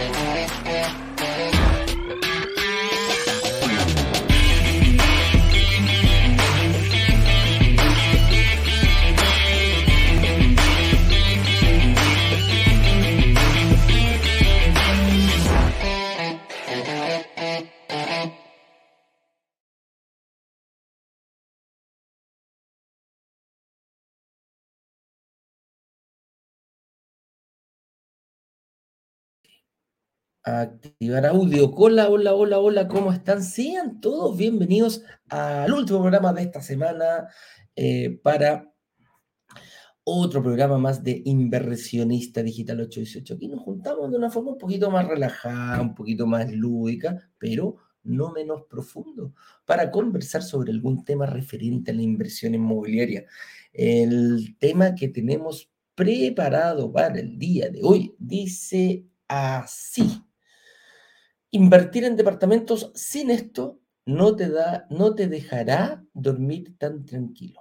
Thank you. Activar audio. Hola, hola, hola, hola, ¿cómo están? Sean todos bienvenidos al último programa de esta semana eh, para otro programa más de Inversionista Digital 818. Aquí nos juntamos de una forma un poquito más relajada, un poquito más lúdica, pero no menos profundo, para conversar sobre algún tema referente a la inversión inmobiliaria. El tema que tenemos preparado para el día de hoy dice así. Invertir en departamentos sin esto no te da, no te dejará dormir tan tranquilo.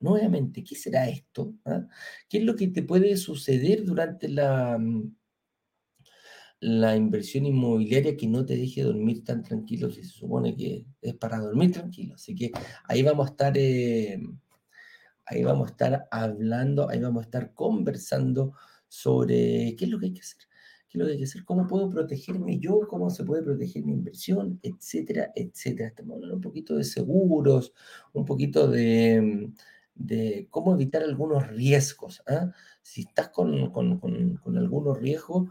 Nuevamente, ¿qué será esto? ah? ¿Qué es lo que te puede suceder durante la, mm, la inversión inmobiliaria que no te deje dormir tan tranquilo si se supone que es para dormir tranquilo? Así que ahí vamos a estar, eh, ahí vamos a estar hablando, ahí vamos a estar conversando sobre qué es lo que hay que hacer que hacer, cómo puedo protegerme yo, cómo se puede proteger mi inversión, etcétera, etcétera. Estamos hablando un poquito de seguros, un poquito de, de cómo evitar algunos riesgos. ¿ah? Si estás con, con- con- con algunos riesgos,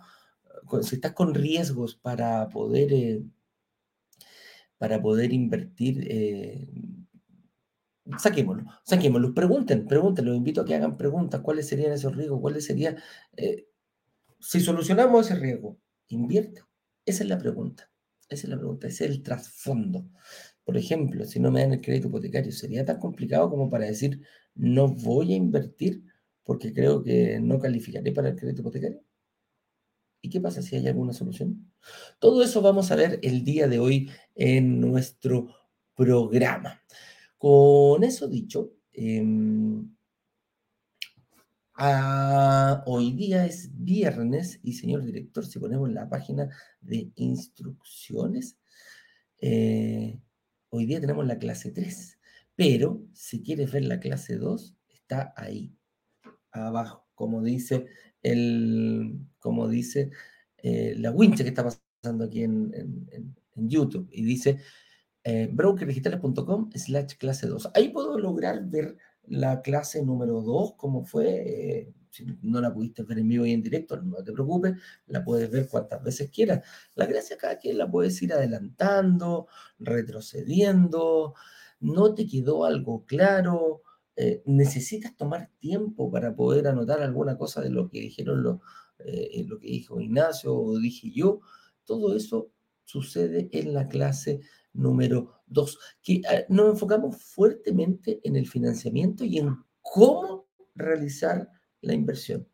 si estás con riesgos para poder, eh, para poder invertir, eh, saquémoslo, saquémoslo. Pregunten, pregunten, los invito a que hagan preguntas. ¿Cuáles serían esos riesgos? ¿Cuáles serían? eh, si solucionamos ese riesgo, ¿invierto? Esa es la pregunta. Esa es la pregunta, ese es el trasfondo. Por ejemplo, si no me dan el crédito hipotecario, ¿sería tan complicado como para decir no voy a invertir porque creo que no calificaré para el crédito hipotecario? ¿Y qué pasa si hay alguna solución? Todo eso vamos a ver el día de hoy en nuestro programa. Con eso dicho, em, Ah, hoy día es viernes y señor director, si ponemos la página de instrucciones, eh, hoy día tenemos la clase 3, pero si quieres ver la clase 2, está ahí, abajo, como dice el, como dice eh, la wincha que está pasando aquí en, YouTube y dice eh, brokerdigitales.com slash clase 2. Ahí puedo lograr ver la clase número 2, como fue. eh, si no la pudiste ver en vivo y en directo, no te preocupes, la puedes ver cuantas veces quieras. La gracia acá es que la puedes ir adelantando, retrocediendo, no te quedó algo claro, eh, necesitas tomar tiempo para poder anotar alguna cosa de lo que dijeron eh, lo que dijo Ignacio o dije yo. Todo eso sucede en la clase número dos, que eh, nos enfocamos fuertemente en el financiamiento y en cómo realizar la inversión.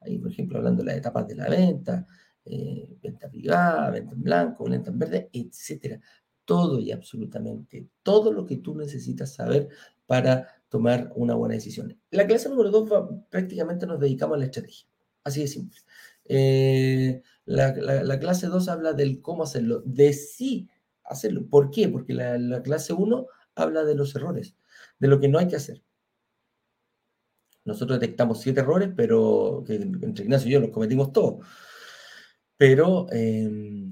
Ahí, por ejemplo, hablando de las etapas de la venta, eh, venta privada, venta en blanco, venta en verde, etcétera. Todo y absolutamente todo lo que tú necesitas saber para tomar una buena decisión. La clase número dos va- prácticamente nos dedicamos a la estrategia. Así de simple. Eh, la, la- la clase 2 habla del cómo hacerlo, de sí hacerlo. ¿Por qué? Porque la, la clase 1 habla de los errores, de lo que no hay que hacer. Nosotros detectamos siete errores, pero que entre Ignacio y yo los cometimos todos. Pero eh,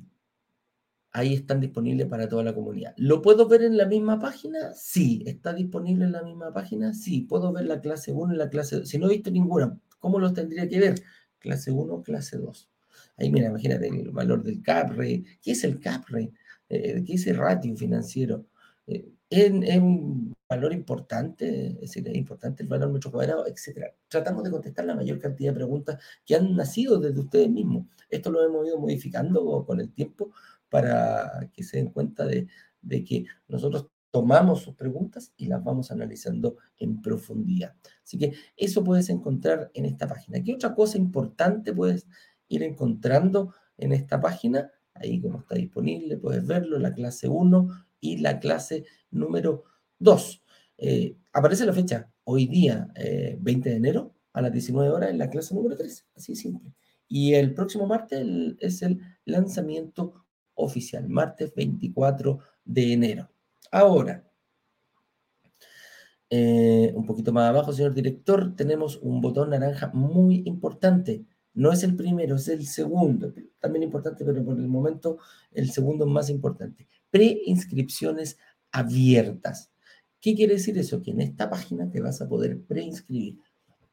ahí están disponibles para toda la comunidad. ¿Lo puedo ver en la misma página? Sí. ¿Está disponible en la misma página? Sí. ¿Puedo ver la clase 1 y la clase 2? Si no he visto ninguna, ¿cómo los tendría que ver? Clase 1, clase 2. Ahí mira, imagínate el valor del cap rate. ¿Qué es el cap rate? Eh, ¿Qué el ratio financiero? Eh, ¿es, es un valor importante? Es decir, ¿es importante el valor metro cuadrado? Etcétera. Tratamos de contestar la mayor cantidad de preguntas que han nacido desde ustedes mismos. Esto lo hemos ido modificando con el tiempo para que se den cuenta de, de que nosotros tomamos sus preguntas y las vamos analizando en profundidad. Así que eso puedes encontrar en esta página. ¿Qué otra cosa importante puedes ir encontrando en esta página? Ahí como está disponible, puedes verlo, la clase 1 y la clase número 2. Eh, aparece la fecha, hoy día, eh, 20 de enero, a las 19 horas, en la clase número 3. Así simple. Y el próximo martes es el lanzamiento oficial, martes 24 de enero. Ahora, eh, un poquito más abajo, señor director, tenemos un botón naranja muy importante. No es el primero, es el segundo. También importante, pero por el momento el segundo más importante. Preinscripciones abiertas. ¿Qué quiere decir eso? Que en esta página te vas a poder preinscribir.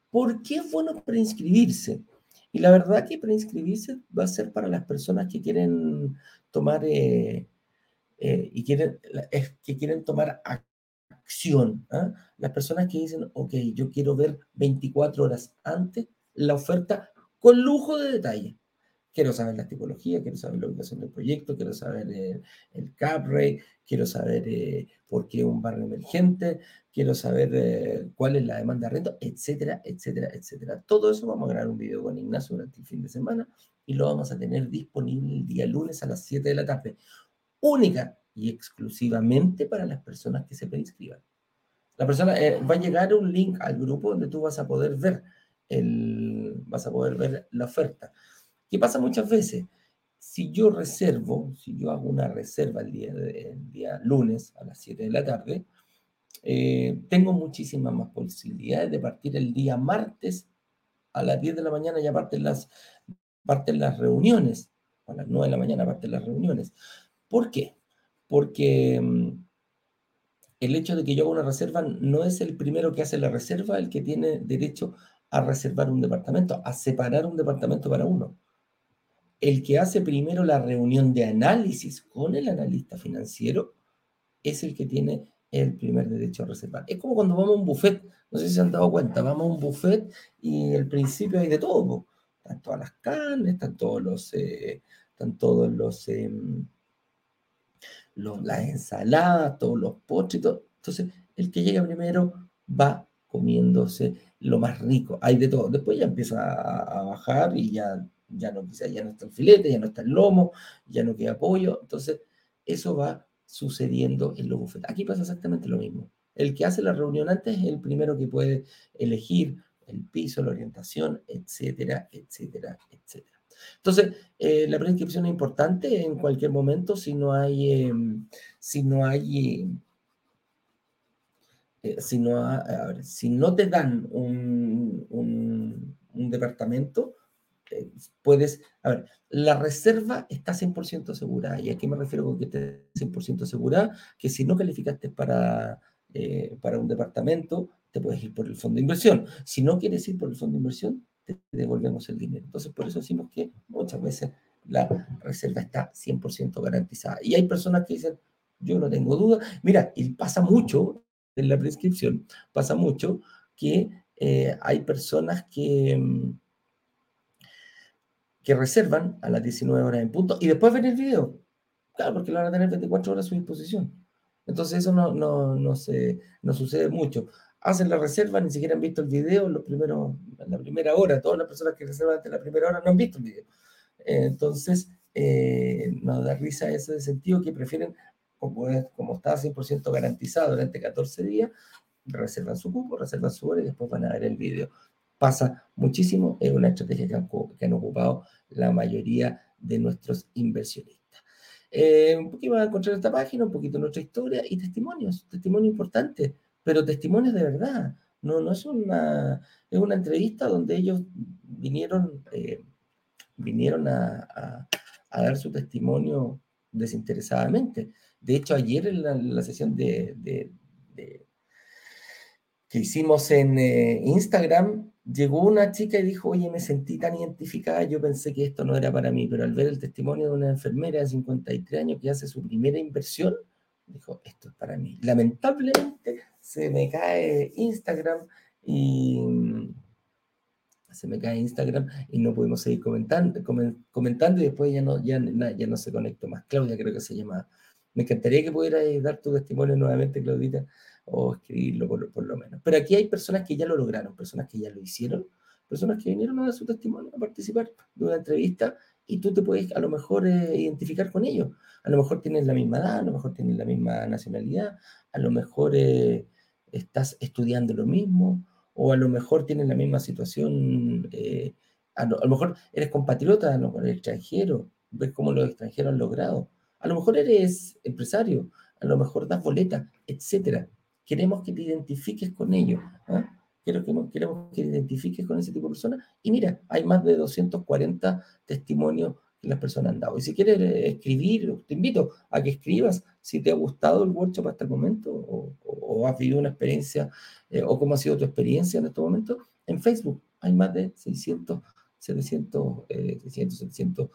¿Por qué es bueno preinscribirse? Y la verdad que preinscribirse va a ser para las personas que quieren tomar eh, eh, y quieren, que quieren tomar acción. ¿ah? Las personas que dicen, ok, yo quiero ver 24 horas antes la oferta con lujo de detalle. Quiero saber la tipología, quiero saber la ubicación del proyecto, quiero saber el, el cap rate, quiero saber eh, por qué un barrio emergente, quiero saber eh, cuál es la demanda de renta, etcétera, etcétera, etcétera. Todo eso vamos a grabar un video con Ignacio durante el fin de semana y lo vamos a tener disponible el día lunes a las 7 de la tarde. Única y exclusivamente para las personas que se preinscriban. La persona eh, va a llegar un link al grupo donde tú vas a poder ver el, vas a poder ver la oferta. ¿Qué pasa muchas veces? Si yo reservo, si yo hago una reserva el día, el día lunes a las 7 de la tarde, eh, tengo muchísimas más posibilidades de partir el día martes a las 10 de la mañana ya parten las, parten las reuniones, a las 9 de la mañana parten las reuniones. ¿Por qué? Porque mm, el hecho de que yo haga una reserva no es el primero que hace la reserva el que tiene derecho a reservar un departamento, a separar un departamento para uno. El que hace primero la reunión de análisis con el analista financiero es el que tiene el primer derecho a reservar. Es como cuando vamos a un buffet, no sé si se han dado cuenta, vamos a un buffet y al principio hay de todo, están todas las carnes, están todos los, eh, están todos em, los, las ensaladas, todos los postres, entonces el que llega primero va comiéndose lo más rico, hay de todo, después ya empieza a, bajar y ya ya no, ya no está el filete, ya no está el lomo, ya no queda pollo. Entonces, eso va sucediendo en los bufetes. Aquí pasa exactamente lo mismo. El que hace la reunión antes es el primero que puede elegir el piso, la orientación, etcétera, etcétera, etcétera. Entonces, eh, la preinscripción es importante en cualquier momento si no hay, em, si no hay, si, no si no te dan un, un, un departamento, eh, puedes, a ver, la reserva está 100% segura. ¿Y a qué me refiero con que esté 100% segura? Que si no calificaste para, eh, para un departamento, te puedes ir por el fondo de inversión. Si no quieres ir por el fondo de inversión, te devolvemos el dinero. Entonces, por eso decimos que muchas veces la reserva está 100% garantizada. Y hay personas que dicen, yo no tengo duda. Mira, y pasa mucho en la prescripción, pasa mucho que eh, hay personas que mm, que reservan a las 19 horas en punto y después ven el video. Claro, porque lo van a tener 24 horas a su disposición. Entonces eso no, no, no, se, no sucede mucho. Hacen la reserva, ni siquiera han visto el video los primeros, la primera hora. Todas las personas que reservan antes de la primera hora no han visto el video. entonces, eh, nos da risa ese sentido que prefieren, como, como está 100% garantizado durante 14 días, reservan su cupo, reservan su hora y después van a ver el video pasa muchísimo, es una estrategia que han, ocupado la mayoría de nuestros inversionistas. Eh, un poquito va a encontrar esta página, un poquito nuestra historia y testimonios, testimonios importantes, pero testimonios de verdad. No, no es una, es una entrevista donde ellos vinieron, eh, vinieron a, dar su testimonio desinteresadamente. De hecho, ayer en la, sesión que hicimos en eh, Instagram, llegó una chica y dijo, oye, me sentí tan identificada, yo pensé que esto no era para mí, pero al ver el testimonio de una enfermera de 53 años que hace su primera inversión, dijo, esto es para mí. Lamentablemente se me cae Instagram y se me cae Instagram y no pudimos seguir comentando, comentando y después ya no, ya, ya no se conectó más. Claudia creo que se llama. Me encantaría que pudieras dar tu testimonio nuevamente, Claudita, o escribirlo por, lo menos. Pero aquí hay personas que ya lo lograron, personas que ya lo hicieron, personas que vinieron a dar su testimonio, a participar de una entrevista y tú te puedes a lo mejor eh, identificar con ellos. A lo mejor tienen la misma edad, a lo mejor tienen la misma nacionalidad, a lo mejor eh, estás estudiando lo mismo o a lo mejor tienen la misma situación, eh, A lo, mejor eres compatriota, a lo mejor eres extranjero, ves cómo los extranjeros han logrado. A lo mejor eres empresario, a lo mejor das boleta, etcétera. Queremos que te identifiques con ellos. ¿ah? Queremos, queremos que te identifiques con ese tipo de personas. Y mira, hay más de 240 testimonios que las personas han dado. Y si quieres escribir, te invito a que escribas si te ha gustado el workshop hasta el momento o, has vivido una experiencia eh, o cómo ha sido tu experiencia en este momento. En Facebook hay más de 600, 700, 600 700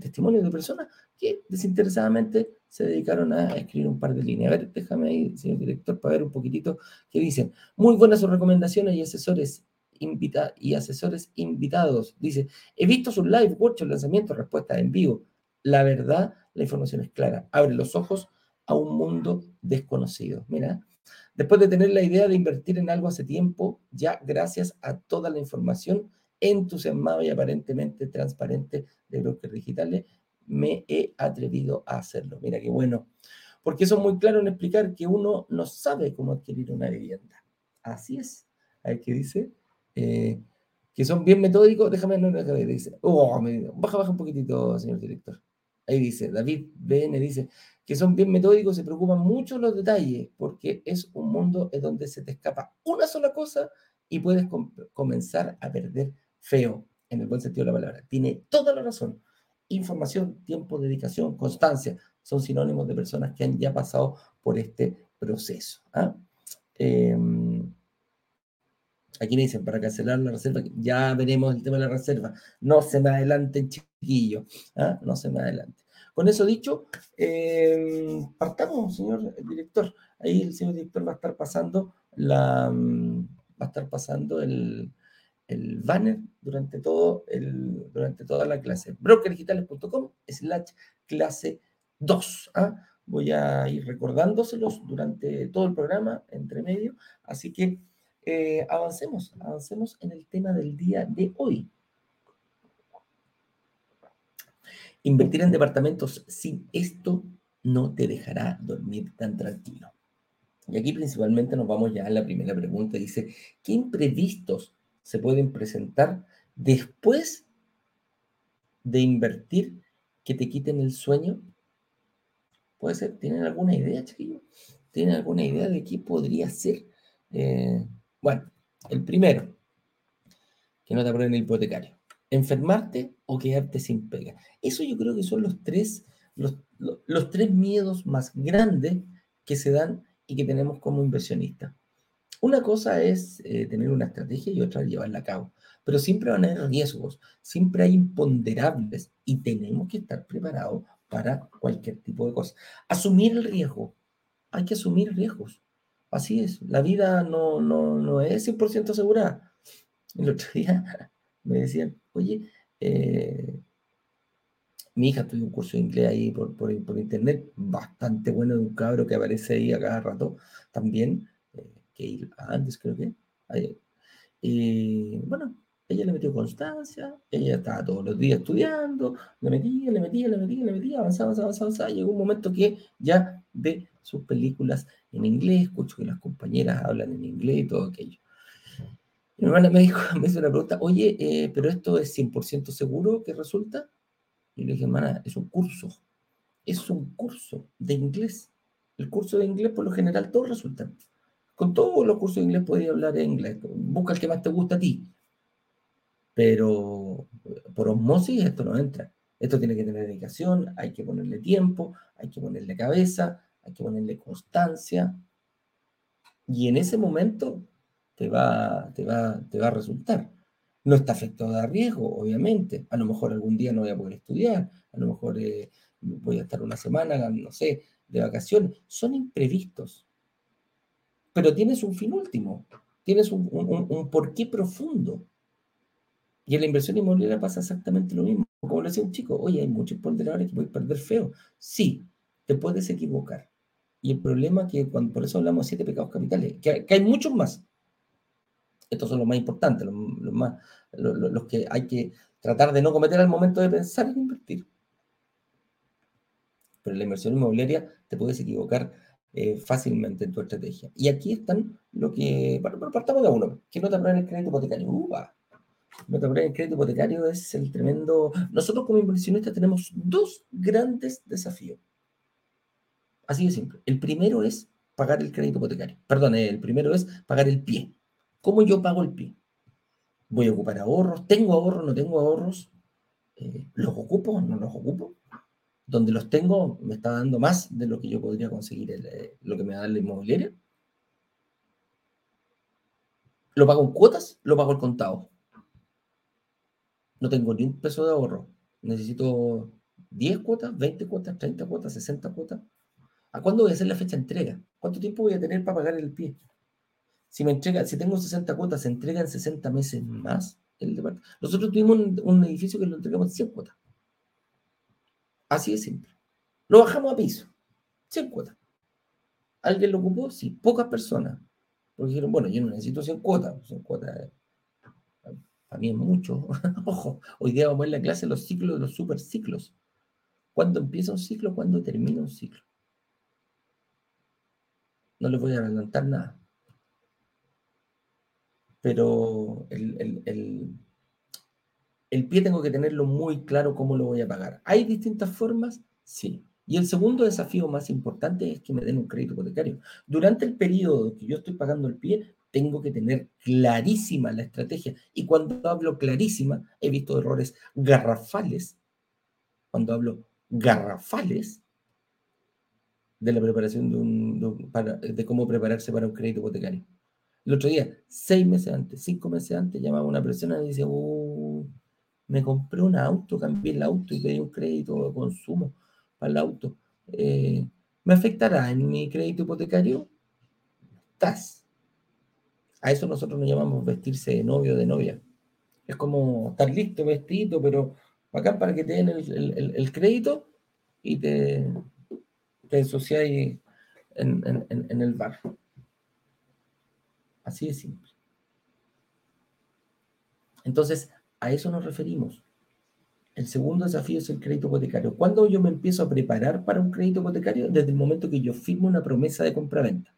testimonios de personas que desinteresadamente se dedicaron a escribir un par de líneas. A ver, déjame ahí, señor director, para ver un poquitito qué dicen. Muy buenas sus recomendaciones y asesores invita y asesores invitados. Dice, he visto sus live, workshop, lanzamientos, respuestas en vivo. La verdad, la información es clara. Abre los ojos a un mundo desconocido. Mira, después de tener la idea de invertir en algo hace tiempo, ya gracias a toda la información entusiasmada y aparentemente transparente de brokers digitales, me he atrevido a hacerlo. Mira qué bueno. Porque es muy claro en explicar que uno no sabe cómo adquirir una vivienda. Así es. Ver qué dice. Eh, que son bien metódicos. Déjame, no, déjame, dice. Oh, baja, baja un poquitito, señor director. Ahí dice, David BN dice que son bien metódicos, se preocupan mucho los detalles, porque es un mundo en donde se te escapa una sola cosa y puedes comenzar a perder feo, en el buen sentido de la palabra. Tiene toda la razón. Información, tiempo, dedicación, constancia son sinónimos de personas que han ya pasado por este proceso. Em, aquí me dicen, para cancelar la reserva, ya veremos el tema de la reserva. No se me adelanten, chiquillos. ¿ah? No se me adelante. Con eso dicho, em, partamos, señor director. Ahí el señor director va a estar pasando la, mm, va a estar pasando el, el banner durante, todo el, durante toda la clase. brokerdigitales.com slash clase 2. ¿ah? Voy a ir recordándoselos durante todo el programa, entre medio. Así que eh, avancemos, avancemos en el tema del día de hoy. Invertir en departamentos sin esto no te dejará dormir tan tranquilo. Y aquí principalmente nos vamos ya a la primera pregunta. Dice, ¿qué imprevistos se pueden presentar después de invertir que te quiten el sueño? Puede ser, ¿tienen alguna idea, chiquillos? ¿Tienen alguna idea de qué podría ser? Eh, bueno, el primero, que no te aprueben el hipotecario. Enfermarte o quedarte sin pega. Eso yo creo que son los tres, los, los tres miedos más grandes que se dan y que tenemos como inversionistas. Una cosa es eh, tener una estrategia y otra llevarla a cabo, pero siempre van a haber riesgos, siempre hay imponderables y tenemos que estar preparados para cualquier tipo de cosa. Asumir el riesgo, hay que asumir riesgos. Así es, la vida no, no, no es 100% segura. El otro día me decían, oye, eh, mi hija tuvo un curso de inglés ahí por, por, por, internet, bastante bueno de un cabro que aparece ahí a cada rato también que antes creo que. Y bueno, ella le metió constancia, ella estaba todos los días estudiando, le metía, le metía, le metía, le metía, avanzaba, avanzaba, avanzaba, Llegó un momento que ya ve sus películas en inglés, escucho que las compañeras hablan en inglés y todo aquello. Mi hermana me dijo, me hizo una pregunta, oye, eh, pero esto es 100% seguro que resulta. Y le dije, hermana, es un curso, es un curso de inglés. El curso de inglés, por lo general, todo resulta. Con todos los cursos de inglés podías hablar en inglés. Busca el que más te gusta a ti. Pero por osmosis esto no entra. Esto tiene que tener dedicación, hay que ponerle tiempo, hay que ponerle cabeza, hay que ponerle constancia. Y en ese momento te va, te va, te va a resultar. No está afectado a riesgo, obviamente. A lo mejor algún día no voy a poder estudiar, a lo mejor eh, voy a estar una semana, no sé, de vacaciones. Son imprevistos pero tienes un fin último, tienes un, un, porqué profundo. Y en la inversión inmobiliaria pasa exactamente lo mismo. Como le decía un chico, oye, hay muchos ponderadores que puedes perder feo. Sí, te puedes equivocar. Y el problema es que cuando, por eso hablamos de siete pecados capitales, que, hay muchos más. Estos son los más importantes, los, más, los que hay que tratar de no cometer al momento de pensar en invertir. Pero en la inversión inmobiliaria te puedes equivocar eh, fácilmente en tu estrategia. Y aquí están lo que, bueno, pero partamos de uno, que no te aprueben el crédito hipotecario. Upa. el crédito hipotecario es el tremendo... Nosotros como inversionistas tenemos dos grandes desafíos. Así de simple. El primero es pagar el crédito hipotecario. Perdón, el primero es pagar el pie. ¿Cómo yo pago el pie? ¿Voy a ocupar ahorros? ¿Tengo ahorros? ¿No tengo ahorros? Eh, ¿Los ocupo? ¿No los ocupo? Donde los tengo me está dando más de lo que yo podría conseguir, eh, lo que me da la inmobiliaria. ¿Lo pago en cuotas? ¿Lo pago al contado? No tengo ni un peso de ahorro. Necesito 10 cuotas, 20 cuotas, 30 cuotas, 60 cuotas. ¿A cuándo voy a hacer la fecha de entrega? ¿Cuánto tiempo voy a tener para pagar el pie? Si me entrega, si tengo 60 cuotas, ¿se entregan 60 meses más el departamento? Nosotros tuvimos un, edificio que lo entregamos en 100 cuotas. Así de simple. Lo bajamos a piso. 100 cuotas. ¿Alguien lo ocupó? Sí, pocas personas. Porque dijeron, bueno, yo no necesito 100 cuotas. 100 cuotas para mí es mucho. Ojo, hoy día vamos a ver la clase los ciclos los superciclos. ¿Cuándo empieza un ciclo? ¿Cuándo termina un ciclo? No les voy a adelantar nada. Pero el, el pie tengo que tenerlo muy claro cómo lo voy a pagar. ¿Hay distintas formas? Sí. Y el segundo desafío más importante es que me den un crédito hipotecario. Durante el periodo que yo estoy pagando el pie, tengo que tener clarísima la estrategia. Y cuando hablo clarísima, he visto errores garrafales. Cuando hablo garrafales de la preparación de, un, de cómo prepararse para un crédito hipotecario. El otro día, seis meses antes, cinco meses antes, llamaba una persona y dice, uh, me compré un auto, cambié el auto y pedí un crédito de consumo para el auto. Eh, ¿Me afectará en mi crédito hipotecario? Estás. A eso nosotros nos llamamos vestirse de novio o de novia. Es como estar listo, vestido, pero acá para que te den el, crédito y te, te en, en el bar. Así de simple. Entonces, a eso nos referimos. El segundo desafío es el crédito hipotecario. ¿Cuándo yo me empiezo a preparar para un crédito hipotecario? Desde el momento que yo firmo una promesa de compra-venta.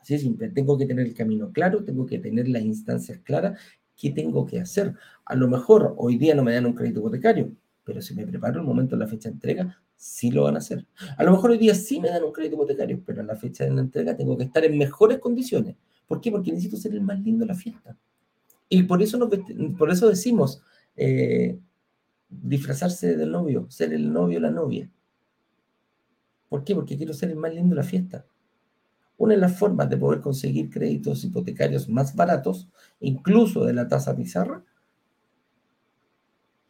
Así de simple. Tengo que tener el camino claro, tengo que tener las instancias claras. ¿Qué tengo que hacer? A lo mejor hoy día no me dan un crédito hipotecario, pero si me preparo el momento de la fecha de entrega, sí lo van a hacer. A lo mejor hoy día sí me dan un crédito hipotecario, pero a la fecha de la entrega tengo que estar en mejores condiciones. ¿Por qué? Porque necesito ser el más lindo de la fiesta. Y por eso, por eso decimos eh, disfrazarse del novio, ser el novio o la novia. ¿Por qué? Porque quiero ser el más lindo de la fiesta. Una de las formas de poder conseguir créditos hipotecarios más baratos, incluso de la tasa pizarra,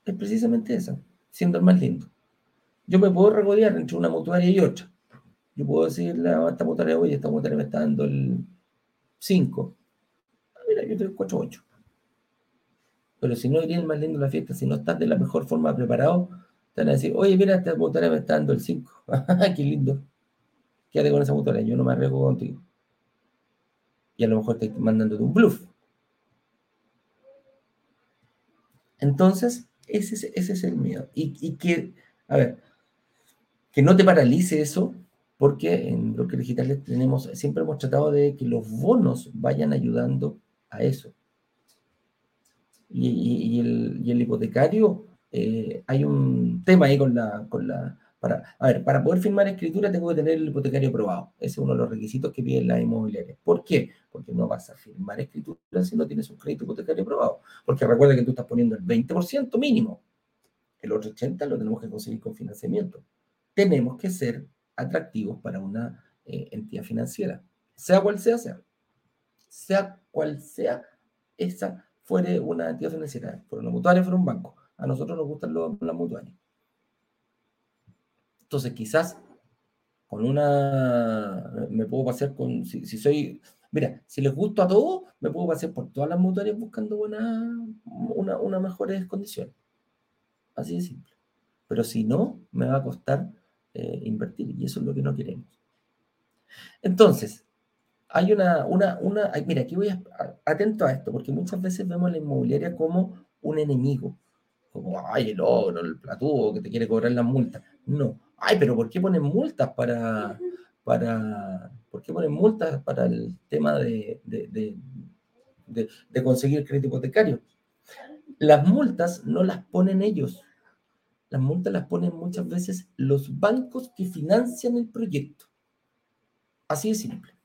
es precisamente esa, siendo el más lindo. Yo me puedo regodear entre una mutuaria y otra. Yo puedo decirle a esta mutuaria, oye, esta mutuaria me está dando el 5. Ah, mira, yo tengo 4-8. Pero si no iría el más lindo la fiesta, si no estás de la mejor forma preparado, te van a decir, oye, mira, esta motora me está dando el 5. Qué lindo. Quédate con esa motora, yo no me arriesgo contigo. Y a lo mejor te mandándote un bluff. Entonces, ese es, ese es el miedo. Y, y, que, a ver, que no te paralice eso, porque en bloques digitales tenemos, siempre hemos tratado de que los bonos vayan ayudando a eso y, el, hipotecario, eh, hay un tema ahí con la, con la para, a ver, para poder firmar escritura tengo que tener el hipotecario aprobado. Ese es uno de los requisitos que piden las inmobiliarias. ¿Por qué? Porque no vas a firmar escritura si no tienes un crédito hipotecario aprobado. Porque recuerda que tú estás poniendo el 20% mínimo. El otro 80% lo tenemos que conseguir con financiamiento. Tenemos que ser atractivos para una eh, entidad financiera, sea cual sea, sea. Sea cual sea esa fuere una entidad financiera, fuera una mutuaria, fuera un banco. A nosotros nos gustan los, las mutuarias. Entonces, quizás con una, me puedo pasear con, si, soy, mira, si les gusto a todos, me puedo pasear por todas las mutuarias buscando buena, una, una mejores condiciones. Así de simple. Pero si no, me va a costar eh, invertir y eso es lo que no queremos. Entonces, hay una, una, una, mira, aquí voy a, atento a esto, porque muchas veces vemos la inmobiliaria como un enemigo, como, ay, el ogro, el platudo que te quiere cobrar las multas. No, ay, pero ¿por qué ponen multas para, para, ¿por qué ponen multas para el tema de, de, de conseguir crédito hipotecario. Las multas no las ponen ellos. Las multas las ponen muchas veces los bancos que financian el proyecto. Así de simple.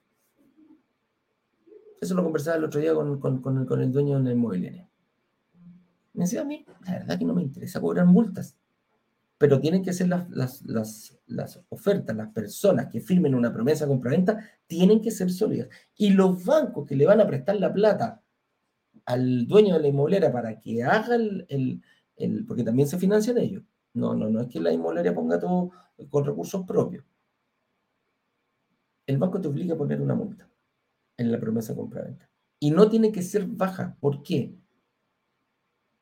Eso lo conversaba el otro día con, el, dueño de la inmobiliaria. Me decía a mí, la verdad que no me interesa cobrar multas, pero tienen que ser las, ofertas, las personas que firmen una promesa de compraventa, tienen que ser sólidas. Y los bancos que le van a prestar la plata al dueño de la inmobiliaria para que haga el, el, porque también se financian ellos. No, no, no es que la inmobiliaria ponga todo con recursos propios. El banco te obliga a poner una multa en la promesa compra-venta. Y no tiene que ser baja. ¿Por qué?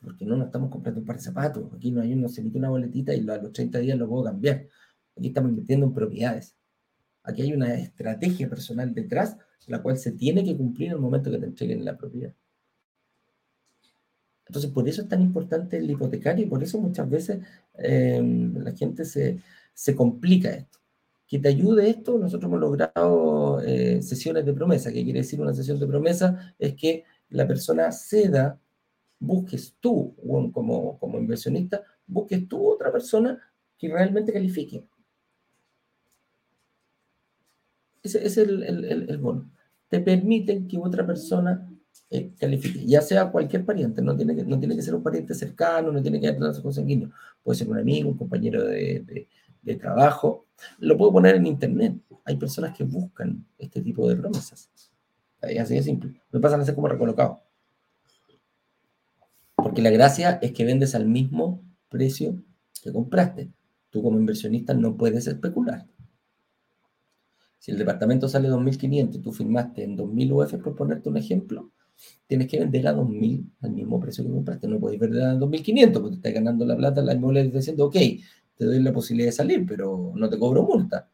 Porque no nos estamos comprando un par de zapatos. Aquí no hay uno, se emite una boletita y a los 30 días lo puedo cambiar. Aquí estamos invirtiendo en propiedades. Aquí hay una estrategia personal detrás, la cual se tiene que cumplir en el momento que te entreguen la propiedad. Entonces, por eso es tan importante el hipotecario y por eso muchas veces eh, la gente se, se complica esto que te ayude esto, nosotros hemos logrado eh, sesiones de promesa. ¿Qué quiere decir una sesión de promesa? Es que la persona ceda, busques tú, como, inversionista, busques tú otra persona que realmente califique. Ese, es el, bono. Te permiten que otra persona eh, califique, ya sea cualquier pariente, no tiene, que, no tiene que ser un pariente cercano, no tiene que ser consanguíneo, puede ser un amigo, un compañero de trabajo, lo puedo poner en internet. Hay personas que buscan este tipo de promesas. Así de simple. Me pasan a ser como recolocado. Porque la gracia es que vendes al mismo precio que compraste. Tú como inversionista no puedes especular. Si el departamento sale 2.500 y tú firmaste en 2.000 UF, por ponerte un ejemplo, tienes que vender a 2.000 al mismo precio que compraste. No puedes vender a 2.500 porque te estás ganando la plata, la inmobiliaria diciendo, ok, te doy la posibilidad de salir, pero no te cobro multa.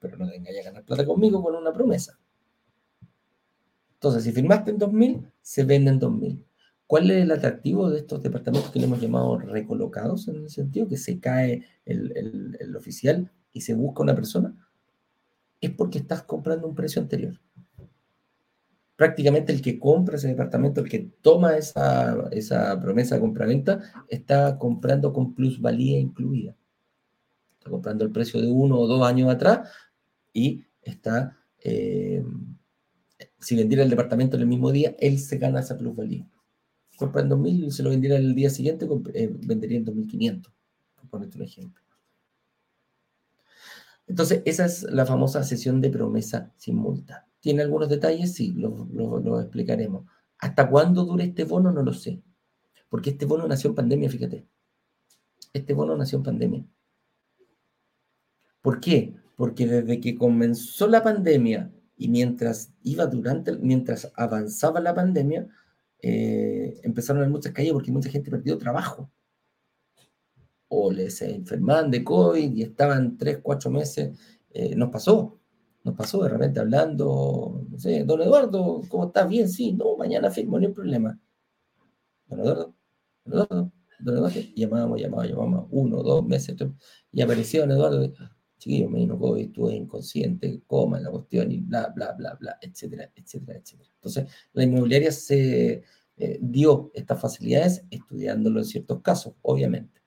Pero no te engañes a ganar plata conmigo con una promesa. Entonces, si firmaste en 2000, se vende en 2000. ¿Cuál es el atractivo de estos departamentos que le hemos llamado recolocados en el sentido que se cae el, el oficial y se busca una persona? Es porque estás comprando un precio anterior prácticamente el que compra ese departamento, el que toma esa, esa promesa de compraventa, está comprando con plusvalía incluida. Está comprando el precio de uno o dos años atrás y está, eh, si vendiera el departamento en el mismo día, él se gana esa plusvalía. Compra en 2.000 y se lo vendiera el día siguiente, eh, vendería en 2.500, por ponerte un ejemplo. Entonces, esa es la famosa sesión de promesa sin. ¿Tiene algunos detalles? Sí, lo, explicaremos. ¿Hasta cuándo dura este bono? No lo sé. Porque este bono nació en pandemia, fíjate. Este bono nació en pandemia. ¿Por qué? Porque desde que comenzó la pandemia y mientras iba durante, mientras avanzaba la pandemia, eh, empezaron a haber muchas caídas porque mucha gente perdió trabajo. O les enfermaban de COVID y estaban tres, cuatro meses. Eh, nos pasó nos pasó de repente hablando, no sé, don Eduardo, ¿cómo estás? Bien, sí, no, mañana firmo, no hay problema. Don Eduardo, don Eduardo, don Eduardo, llamábamos, llamábamos, llamábamos, uno, dos meses, y apareció don Eduardo, chiquillo, me vino COVID, estuve inconsciente, coma en la cuestión, y bla, bla, bla, bla, etcétera, etcétera, etcétera. Entonces, la inmobiliaria se eh, dio estas facilidades estudiándolo en ciertos casos, obviamente.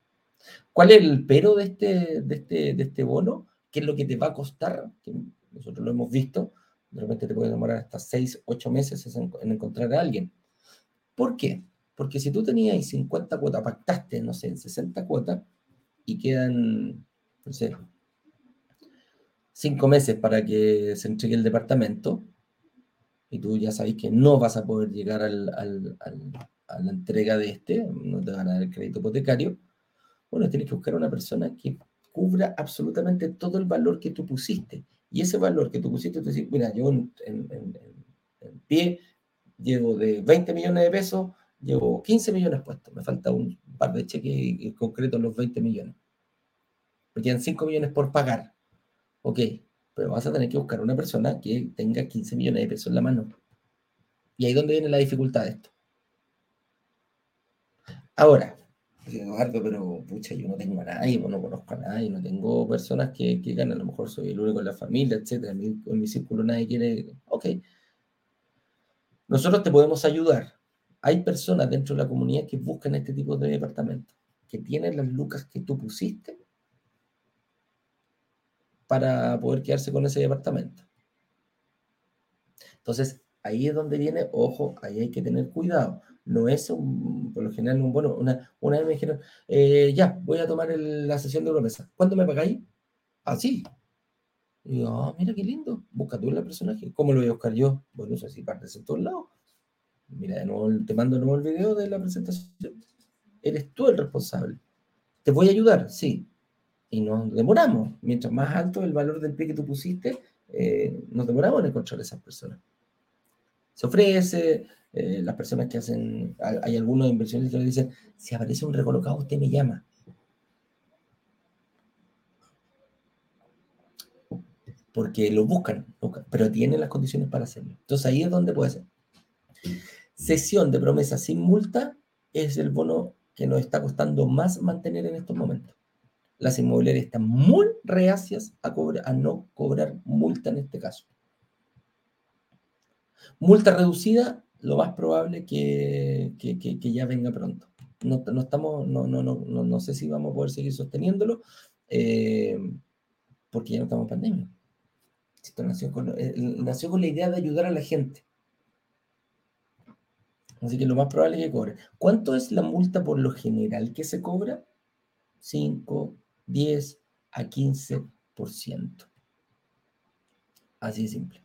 ¿Cuál es el pero de este, de este, de este bono? ¿Qué es lo que te va a costar? Nosotros lo hemos visto, de repente te puede demorar hasta 6, 8 meses en, encontrar a alguien. ¿Por qué? Porque si tú tenías 50 cuotas, pactaste, no sé, en 60 cuotas, y quedan, no sé, 5 meses para que se entregue el departamento, y tú ya sabes que no vas a poder llegar al, a la entrega de este, no te van a dar el crédito hipotecario, bueno, tienes que buscar una persona que cubra absolutamente todo el valor que tú pusiste. Y ese valor que tú pusiste, tú dices, mira, yo en, pie llevo de 20 millones de pesos, llevo 15 millones puestos, me falta un par de cheques concretos los 20 millones. Me quedan 5 millones por pagar. Ok, pero vas a tener que buscar una persona que tenga 15 millones de pesos en la mano. Y ahí es donde viene la dificultad de esto. Ahora, Eduardo, pero pucha, yo no tengo a nadie, no conozco a nadie, no tengo personas que, que a lo mejor soy el único en la familia, etcétera. En mi, círculo nadie quiere. Ok. Nosotros te podemos ayudar. Hay personas dentro de la comunidad que buscan este tipo de departamento, que tienen las lucas que tú pusiste para poder quedarse con ese departamento. Entonces, ahí es donde viene, ojo, ahí hay que tener cuidado. No es por lo general un bueno. Una, una vez me dijeron, eh, ya, voy a tomar la sesión de promesa. ¿Cuándo me pagáis? Así. y yo, ah, mira qué lindo, busca tú el personaje. ¿Cómo lo voy a buscar yo? Bueno, eso así partes en todos lados. Mira, de nuevo, te mando de nuevo el video de la presentación. Eres tú el responsable. ¿Te voy a ayudar? Sí. Y nos demoramos. Mientras más alto el valor del pie que tú pusiste, eh, nos demoramos en encontrar a esas personas. Se ofrece, eh, las personas que hacen, hay algunos inversionistas que dicen, si aparece un recolocado, usted me llama. Porque lo buscan, pero tienen las condiciones para hacerlo. Entonces ahí es donde puede ser. Sesión de promesa sin multa es el bono que nos está costando más mantener en estos momentos. Las inmobiliarias están muy reacias a, a no cobrar multa en este caso. Multa reducida, lo más probable que, que, que, ya venga pronto. No, no estamos, no, no, no, no, sé si vamos a poder seguir sosteniéndolo, eh, porque ya no estamos en pandemia. Esto nació con, eh, nació con la idea de ayudar a la gente. Así que lo más probable es que cobre. ¿Cuánto es la multa por lo general que se cobra? 5, 10 a 15%. Así de simple.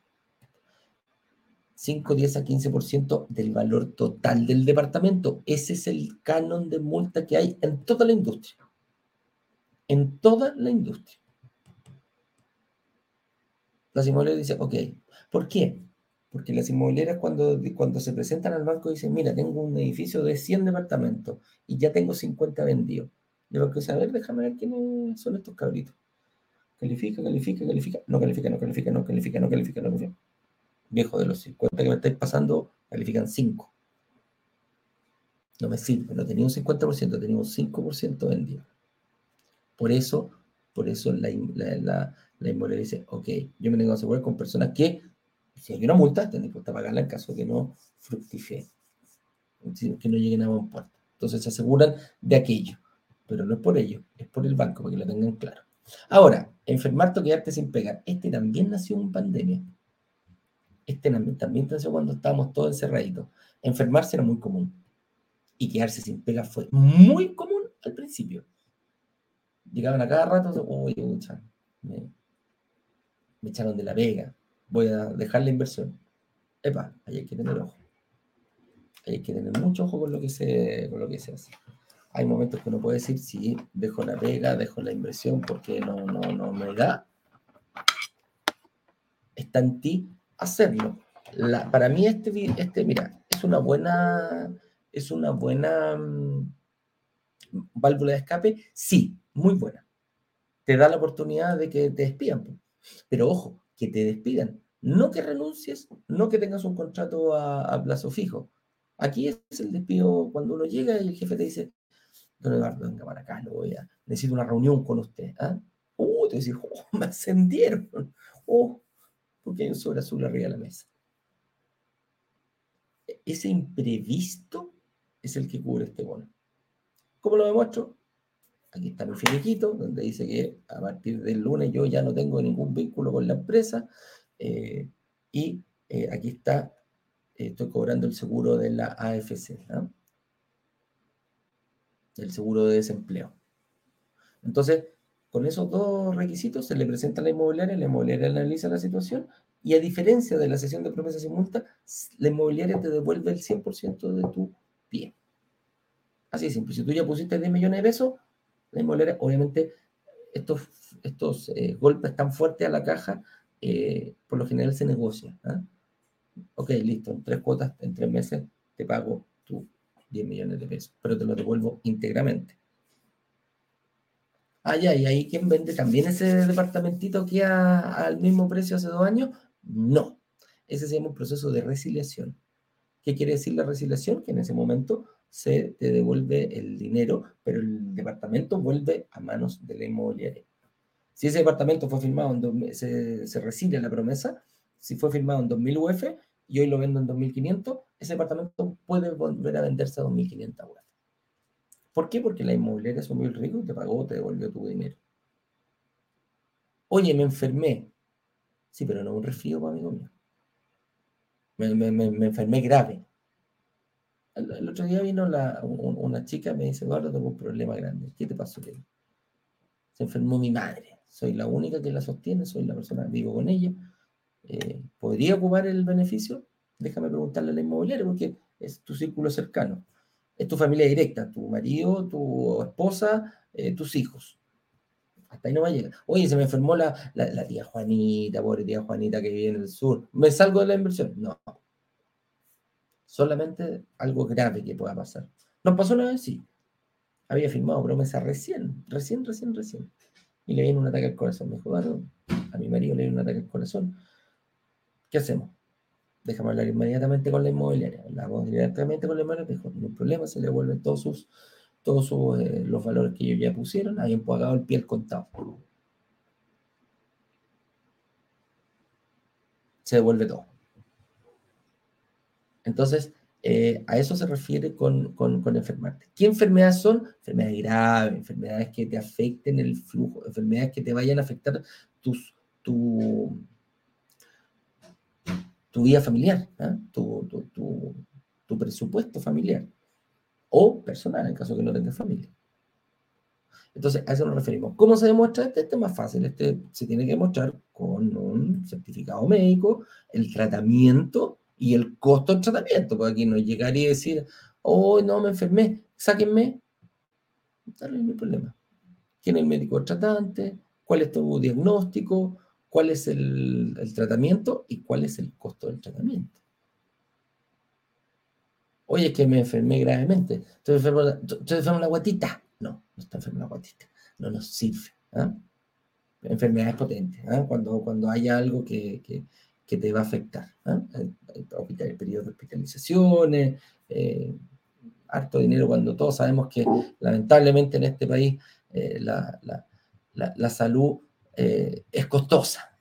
5, 10 a 15% del valor total del departamento. Ese es el canon de multa que hay en toda la industria. En toda la industria. Las inmobiliarias dicen, ok, ¿por qué? Porque las inmobiliarias cuando, cuando se presentan al banco dicen, mira, tengo un edificio de 100 departamentos y ya tengo 50 vendidos. Yo lo que a ver, déjame ver quiénes son estos cabritos. Califica, califica, califica. No califica, no califica, no califica, no califica, no califica viejo de los 50 que me estáis pasando, califican 5. No me sirve, no tenía un 50%, tenía un 5% vendido. Por eso, por eso la, la, la, inmobiliaria dice, ok, yo me tengo que asegurar con personas que, si hay una multa, tendré que pagarla en caso de que no fructifique, que no lleguen a buen puerto. Entonces se aseguran de aquello, pero no es por ello, es por el banco, para que lo tengan claro. Ahora, enfermarte o quedarte sin pegar. Este también nació en pandemia este también nació cuando estábamos todos encerraditos. Enfermarse era muy común. Y quedarse sin pega fue muy común al principio. Llegaban a cada rato, oye, me, me echaron de la pega, voy a dejar la inversión. Epa, ahí hay que tener ojo. Ahí hay que tener mucho ojo con lo que se, con lo que se hace. Hay momentos que uno puede decir, sí, dejo la pega, dejo la inversión porque no, no, no me da. Está en ti hacerlo. para mí este, este, mira, es una buena, es una buena mm, válvula de escape, sí, muy buena. Te da la oportunidad de que te despidan, pero ojo, que te despidan, no que renuncies, no que tengas un contrato a, plazo fijo. Aquí es el despido cuando uno llega y el jefe te dice, don Eduardo, venga para acá, lo voy a, necesito una reunión con usted. ¿ah? Uh, te dice, oh, me ascendieron. Oh, porque hay un sobre azul arriba de la mesa. Ese imprevisto es el que cubre este bono. ¿Cómo lo demuestro? Aquí está mi finiquito, donde dice que a partir del lunes yo ya no tengo ningún vínculo con la empresa. Eh, y eh, aquí está, eh, estoy cobrando el seguro de la AFC, el seguro de desempleo. Entonces, con esos dos requisitos se le presenta a la inmobiliaria, la inmobiliaria analiza la situación y a diferencia de la sesión de promesas sin multa, la inmobiliaria te devuelve el 100% de tu pie. Así de simple. Si tú ya pusiste 10 millones de pesos, la inmobiliaria, obviamente, estos, estos eh, golpes tan fuertes a la caja, eh, por lo general se negocia. ¿ah? Ok, listo, en tres cuotas, en tres meses, te pago tus 10 millones de pesos, pero te lo devuelvo íntegramente. Ah, ya, y ahí quien vende también ese departamentito que al mismo precio hace dos años. No. Ese se llama un proceso de resiliación. ¿Qué quiere decir la resiliación? Que en ese momento se te devuelve el dinero, pero el departamento vuelve a manos de la inmobiliaria. Si ese departamento fue firmado, en se, se resilia la promesa, si fue firmado en 2000 UF, y hoy lo vendo en 2.500, ese departamento puede volver a venderse a 2.500 UF. ¿Por qué? Porque la inmobiliaria asumió el riesgo y te pagó, te devolvió tu dinero. Oye, me enfermé. Sí, pero no un resfrío, pues, amigo mío. Me, me, enfermé grave. El, otro día vino una chica, me dice, Eduardo, tengo un problema grande. ¿Qué te pasó? Se enfermó mi madre. Soy la única que la sostiene, soy la persona que vivo con ella. Eh, ¿Podría ocupar el beneficio? Déjame preguntarle a la inmobiliaria porque es tu círculo cercano. Es tu familia directa, tu marido, tu esposa, eh, tus hijos. Hasta ahí no va a llegar. Oye, se me enfermó la, la, tía Juanita, pobre tía Juanita que vive en el sur. ¿Me salgo de la inversión? No. Solamente algo grave que pueda pasar. ¿Nos pasó una vez? Sí. Había firmado promesa recién, recién, recién, recién. Y le viene un ataque al corazón. Me jugaron, a mi marido le viene un ataque al corazón. ¿Qué hacemos? Déjame hablar inmediatamente con la inmobiliaria. Hablamos directamente con la inmobiliaria, dijo, no hay problema, se le devuelven todos sus todos eh, los valores que ellos ya pusieron, habían pagado el pie al contado. Se devuelve todo. Entonces, eh, a eso se refiere con, con, enfermarte. ¿Qué enfermedades son? Enfermedades graves, enfermedades que te afecten el flujo, enfermedades que te vayan a afectar tus, tu, tu vida familiar, ¿ah? tu, tu, presupuesto familiar o personal, en caso que no tengas familia. Entonces, a eso nos referimos. ¿Cómo se demuestra este? Este es más fácil. Este se tiene que demostrar con un certificado médico, el tratamiento y el costo del tratamiento. Porque aquí no llegaría a decir, oh, no, me enfermé, sáquenme. No hay problema. ¿Quién es el médico tratante? ¿Cuál es tu diagnóstico? ¿Cuál es el, tratamiento? ¿Y cuál es el costo del tratamiento? Oye, es que me enfermé gravemente. Estoy enfermo, estoy enfermo la guatita. No, no está enfermo la guatita. No nos sirve. ¿ah? Enfermedades potentes. ¿ah? Cuando, cuando haya algo que, que, te va a afectar. ¿ah? El, periodo de hospitalizaciones, eh, harto dinero cuando todos sabemos que lamentablemente en este país eh, la, la, salud eh, es costosa.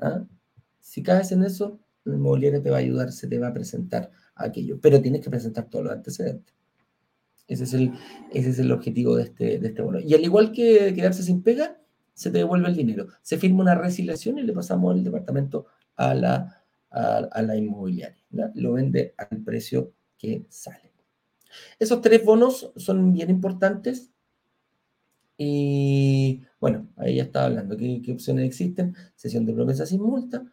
Si caes en eso, el inmobiliario te va a ayudar, se te va a presentar aquello, pero tienes que presentar todos los antecedentes. Ese es el, ese es el objetivo de este, de este bono. Y al igual que quedarse sin pega, se te devuelve el dinero. Se firma una resiliación y le pasamos el departamento a la, a, la inmobiliaria. Lo vende al precio que sale. Esos tres bonos son bien importantes. Y bueno, ahí ya estaba hablando. ¿Qué, opciones existen? Sesión de promesa sin multa,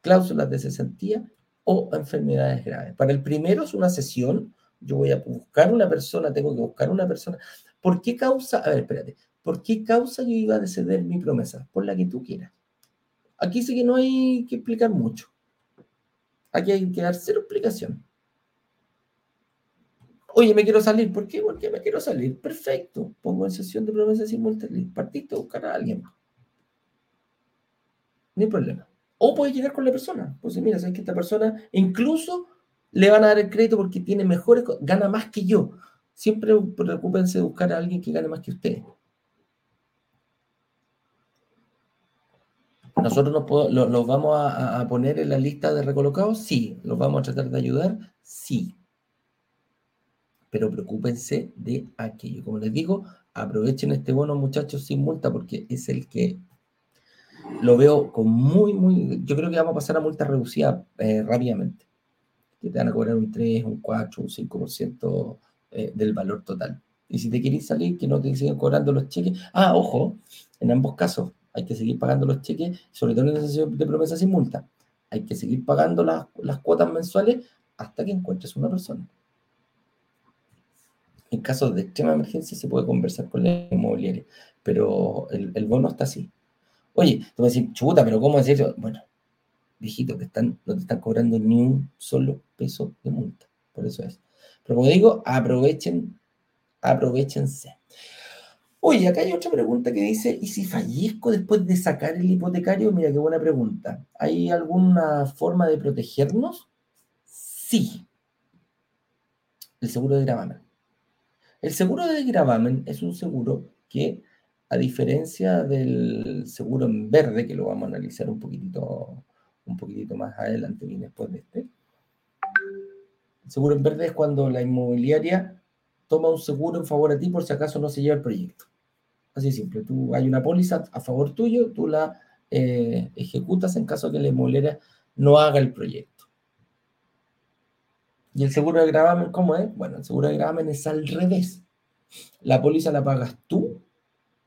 cláusulas de cesantía o enfermedades graves. Para el primero es una sesión, yo voy a buscar una persona, tengo que buscar una persona. ¿Por qué causa? A ver, espérate. ¿Por qué causa yo iba a ceder mi promesa? Por la que tú quieras. Aquí sí que no hay que explicar mucho. Aquí hay que dar cero explicación. Oye, me quiero salir. ¿Por qué? Porque me quiero salir. Perfecto. Pongo en sesión de promesas simultáneas. Partiste a buscar a alguien. No hay problema. O puede llegar con la persona. Pues mira, sabes que esta persona incluso le van a dar el crédito porque tiene mejores, gana más que yo. Siempre preocúpense de buscar a alguien que gane más que ustedes. ¿Nosotros los, vamos a, poner en la lista de recolocados? Sí. ¿Los vamos a tratar de ayudar? Sí. Pero preocúpense de aquello. Como les digo, aprovechen este bono, muchachos, sin multa, porque es el que lo veo con muy, muy. Yo creo que vamos a pasar a multa reducida eh, rápidamente. Que te van a cobrar un 3, un 4, un 5% eh, del valor total. Y si te quieres salir, que no te sigan cobrando los cheques. Ah, ojo, en ambos casos hay que seguir pagando los cheques, sobre todo en la sesión de promesa sin multa. Hay que seguir pagando las, las cuotas mensuales hasta que encuentres una persona. En caso de extrema emergencia se puede conversar con la inmobiliaria, pero el, bono está así. Oye, tú a decir, chuta, pero ¿cómo es eso? Bueno, viejito, que están, no te están cobrando ni un solo peso de multa. Por eso es. Pero como digo, aprovechen, aprovechense. Oye, acá hay otra pregunta que dice, ¿y si fallezco después de sacar el hipotecario? Mira, qué buena pregunta. ¿Hay alguna forma de protegernos? Sí. El seguro de gravamen. El seguro de gravamen es un seguro que a diferencia del seguro en verde, que lo vamos a analizar un poquitito, un poquitito más adelante, y después de este, El seguro en verde es cuando la inmobiliaria toma un seguro en favor a ti por si acaso no se lleva el proyecto. Así simple. Tú hay una póliza a favor tuyo, tú la eh, ejecutas en caso de que la inmobiliaria no haga el proyecto. ¿Y el seguro de gravamen cómo es? Bueno, el seguro de gravamen es al revés. La póliza la pagas tú,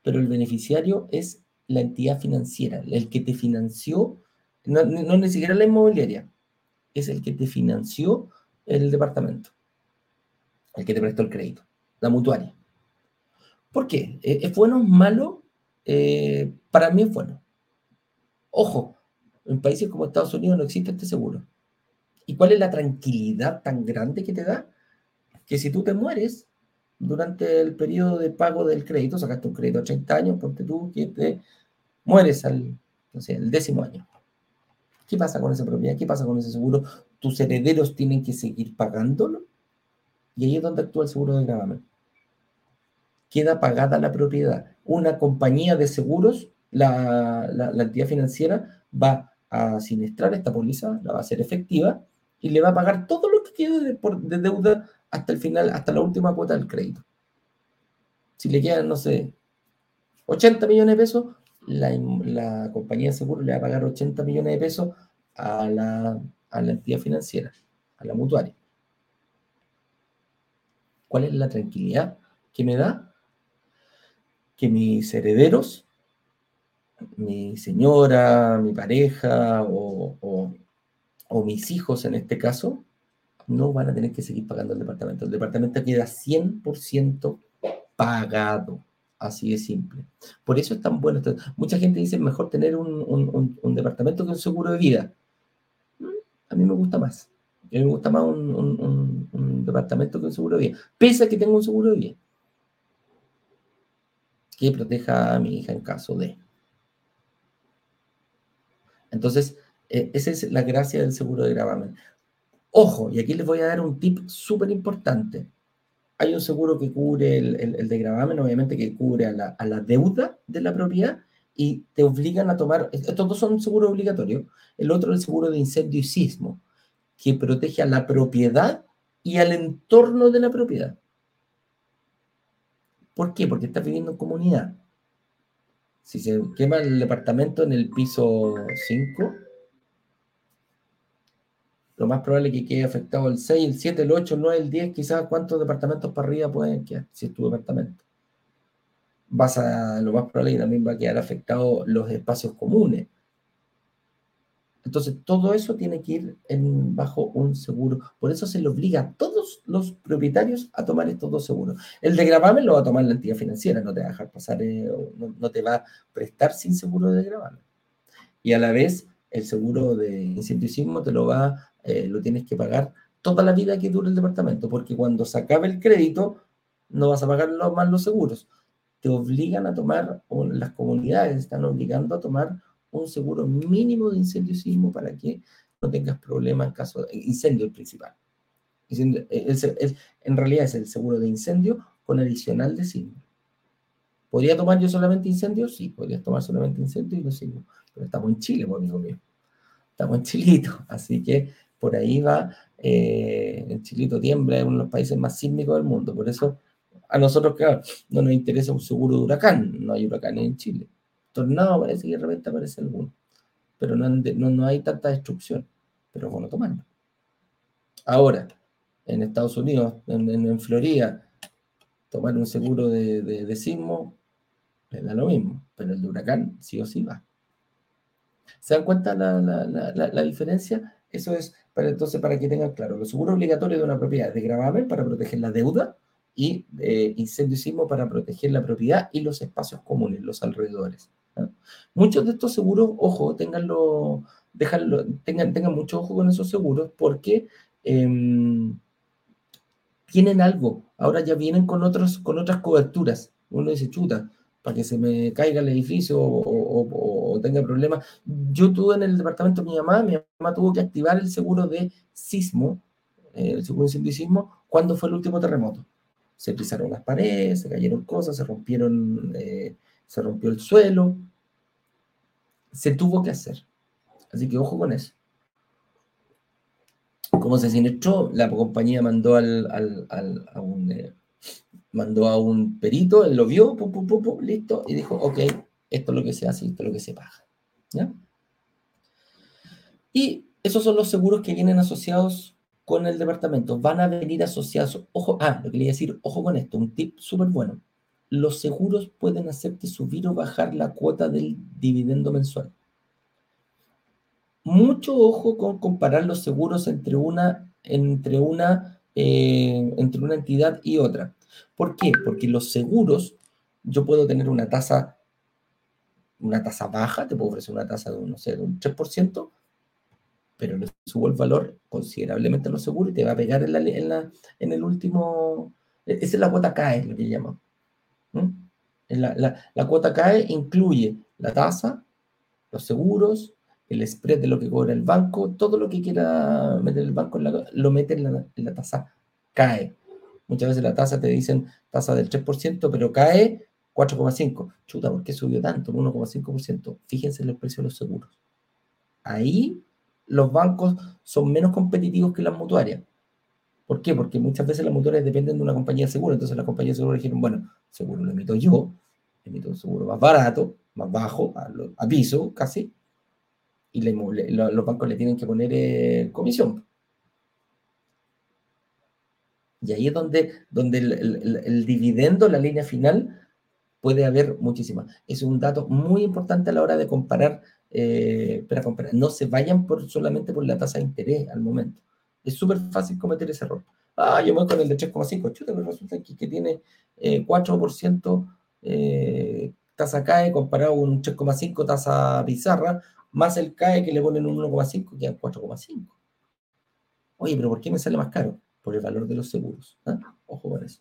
pero el beneficiario es la entidad financiera, el que te financió, no, no ni siquiera la inmobiliaria, es el que te financió el departamento, el que te prestó el crédito, la mutuaria. ¿Por qué? ¿Es bueno o malo? Eh, para mí es bueno. Ojo, en países como Estados Unidos no existe este seguro. ¿Y cuál es la tranquilidad tan grande que te da? Que si tú te mueres durante el periodo de pago del crédito, sacaste un crédito a 30 años, ponte tú que te mueres al, no sé, el décimo año. ¿Qué pasa con esa propiedad? ¿Qué pasa con ese seguro? ¿Tus herederos tienen que seguir pagándolo? Y ahí es donde actúa el seguro de gravamen. Queda pagada la propiedad. Una compañía de seguros, la, la entidad financiera, va a sinestrar esta póliza, la va a hacer efectiva y le va a pagar todo lo que quede de, deuda hasta el final, hasta la última cuota del crédito. Si le quedan, no sé, 80 millones de pesos, la, compañía de seguro le va a pagar 80 millones de pesos a la, a la entidad financiera, a la mutuaria. ¿Cuál es la tranquilidad que me da? Que mis herederos, mi señora, mi pareja o mis hijos en este caso, no van a tener que seguir pagando el departamento. El departamento queda 100% pagado. Así de simple. Por eso es tan bueno. Mucha gente dice mejor tener un, departamento que un seguro de vida. Mm, a mí me gusta más. A mí me gusta más un, departamento que un seguro de vida. Pese a que tengo un seguro de vida. Que proteja a mi hija en caso de. Entonces, e, esa es la gracia del seguro de gravamen. Ojo, y aquí les voy a dar un tip súper importante. Hay un seguro que cubre el, de gravamen, obviamente que cubre a la, deuda de la propiedad y te obligan a tomar, estos dos son seguros obligatorios. El otro es el seguro de incendio y sismo, que protege a la propiedad y al entorno de la propiedad. ¿Por qué? Porque estás viviendo en comunidad. Si se quema el departamento en el piso 5, lo más probable es que quede afectado el 6, el 7, el 8, el 9, el 10, quizás cuántos departamentos para arriba pueden quedar, si es tu departamento. Vas a, lo más probable es que también va a quedar afectado los espacios comunes. Entonces, todo eso tiene que ir bajo un seguro. Por eso se le obliga a todos los propietarios a tomar estos dos seguros. El de gravamen lo va a tomar la entidad financiera, no te va a dejar pasar, eh, no, te va a prestar sin seguro de gravamen. Y a la vez, el seguro de incendio te lo va eh, lo tienes que pagar toda la vida que dure el departamento, porque cuando se acabe el crédito, no vas a pagar más los seguros. Te obligan a tomar, las comunidades están obligando a tomar un seguro mínimo de incendio sismo para que no tengas problemas en caso de incendio el principal. en realidad es el seguro de incendio con adicional de sismo. ¿Podría tomar yo solamente incendio? Sí, podría tomar solamente incendio y no sismo. Pero estamos en Chile, pues, amigo mío. Estamos en Chilito. Así que por ahí va. Eh, el Chilito tiembla, es uno de los países más sísmicos del mundo. Por eso a nosotros, claro, no nos interesa un seguro de huracán. No hay huracanes en Chile. Tornado parece que de repente aparece alguno. Pero no, no, hay tanta destrucción. Pero bueno tomarlo. Ahora, en Estados Unidos, en, Florida, tomar un seguro de, de, sismo le da lo mismo. Pero el de huracán sí o sí va. ¿Se dan cuenta la, la, la, la diferencia? Eso es para, entonces, para que tengan claro, los seguros obligatorios de una propiedad de gravamen para proteger la deuda y eh, incendio y sismo para proteger la propiedad y los espacios comunes, los alrededores. Muchos de estos seguros, ojo, tenganlo, déjanlo, tengan, tengan mucho ojo con esos seguros porque em, tienen algo. Ahora ya vienen con, otros, con otras coberturas. Uno dice, chuta, para que se me caiga el edificio o, tenga problemas. Yo tuve en el departamento de mi mamá, mi mamá tuvo que activar el seguro de sismo, eh, el seguro de sismo, cuando fue el último terremoto. Se pisaron las paredes, se cayeron cosas, se rompieron, eh, se rompió el suelo. Se tuvo que hacer. Así que ojo con eso. ¿Cómo se siniestró? La compañía mandó al, a un, eh, mandó a un perito, él lo vio, listo, y dijo, ok, esto es lo que se hace, esto es lo que se paga. ¿ya? Y esos son los seguros que vienen asociados con el departamento. Van a venir asociados, ojo, ah, lo que quería decir, ojo con esto, un tip súper bueno. Los seguros pueden hacerte subir o bajar la cuota del dividendo mensual. Mucho ojo con comparar los seguros entre una, entre una, eh, entre una entidad y otra. ¿Por qué? Porque los seguros, yo puedo tener una tasa, una tasa baja, te puedo ofrecer una tasa de, no sé, de un 3%, pero le subo el valor considerablemente a los seguros y te va a pegar en, la, en, la, en el último, e, esa es la cuota CAE, lo que llaman. La, la, la, cuota CAE incluye la tasa, los seguros, el spread de lo que cobra el banco, todo lo que quiera meter el banco lo mete en la, en la tasa CAE. Muchas veces la tasa te dicen tasa del 3%, pero cae 4,5%. Chuta, ¿por qué subió tanto? 1,5%. Fíjense en el precio de los seguros. Ahí los bancos son menos competitivos que las mutuarias. ¿Por qué? Porque muchas veces las mutuarias dependen de una compañía de seguro. Entonces las compañías de seguro dijeron, bueno, seguro lo emito yo, emito un seguro más barato, más bajo, a, piso casi, y los bancos le tienen que poner eh, comisión. Y ahí es donde, donde el, dividendo, la línea final, puede haber muchísima. Es un dato muy importante a la hora de comparar, eh, para comparar. No se vayan solamente por la tasa de interés al momento. Es súper fácil cometer ese error. Ah, yo me voy con el de 3,5. Chuta, pero resulta que tiene 4% eh, eh, tasa CAE comparado con un 3,5 tasa bizarra, más el CAE que le ponen un 1,5, quedan 4,5. Oye, pero ¿por qué me sale más caro? por el valor de los seguros. ¿ah? Ojo con eso.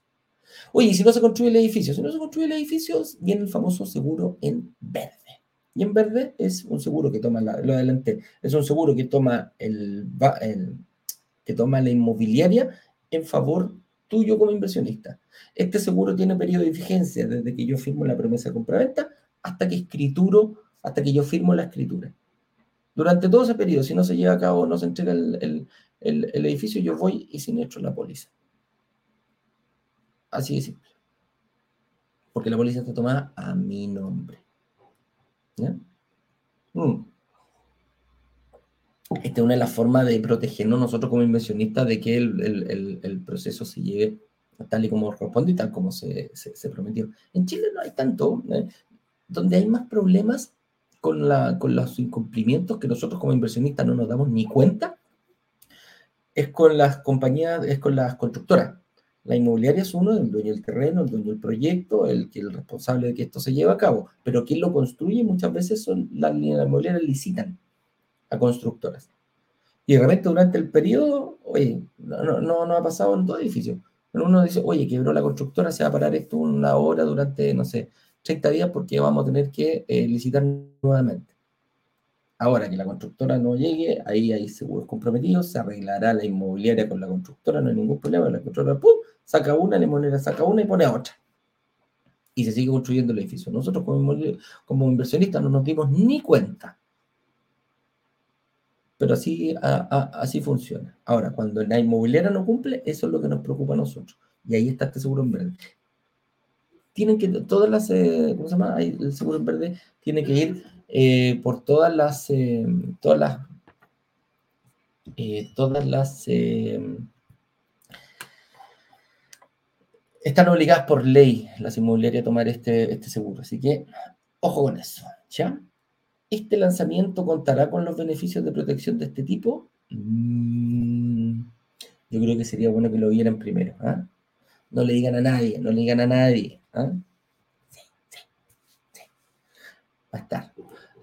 Oye, y si no se construye el edificio, si no se construye el edificio, viene el famoso seguro en verde. Y en verde es un seguro que toma, la, lo adelante, es un seguro que toma, el, que toma la inmobiliaria en favor tuyo como inversionista. Este seguro tiene periodo de vigencia desde que yo firmo la promesa de compraventa hasta que escrituro, hasta que yo firmo la escritura. Durante todo ese periodo, si no se lleva a cabo, no se entrega el, el, edificio, yo voy y siniestro la póliza. Así de simple. Porque la póliza está tomada a mi nombre. ¿Ya? Mm. Esta es una de las formas de protegernos nosotros como inversionistas de que el, proceso se lleve tal y como corresponde y tal como se, prometió. En Chile no hay tanto. ¿eh? Donde hay más problemas con, con los incumplimientos que nosotros como inversionistas no nos damos ni cuenta es con las compañías, es con las constructoras. La inmobiliaria es uno, el dueño del terreno, el dueño del proyecto, el, el responsable de que esto se lleve a cabo. Pero quien lo construye muchas veces son las, inmobiliarias licitan a constructoras. Y de repente durante el periodo, oye, no, no, no ha pasado en todo edificio. Pero uno dice, oye, quebró la constructora, se va a parar esto una hora durante, no sé, 30 días porque vamos a tener que eh, licitar nuevamente. Ahora que la constructora no llegue, ahí hay seguros comprometidos, se arreglará la inmobiliaria con la constructora, no hay ningún problema. La constructora, ¡pum! Saca una, inmobiliaria saca una y pone otra. Y se sigue construyendo el edificio. Nosotros como, inversionistas no nos dimos ni cuenta. Pero así, así funciona. Ahora, cuando la inmobiliaria no cumple, eso es lo que nos preocupa a nosotros. Y ahí está este seguro en verde. Tienen que, todas las, eh, ¿cómo se llama? El seguro en verde tiene que ir eh, por todas las, eh, todas las, todas las, están obligadas por ley las inmobiliarias a tomar este, este seguro. Así que, ojo con eso, ¿ya? ¿Este lanzamiento contará con los beneficios de protección de este tipo? Mm, yo creo que sería bueno que lo vieran primero. ¿ah? No le digan a nadie, no le digan a nadie. ¿ah? Sí, sí, sí. Va a estar.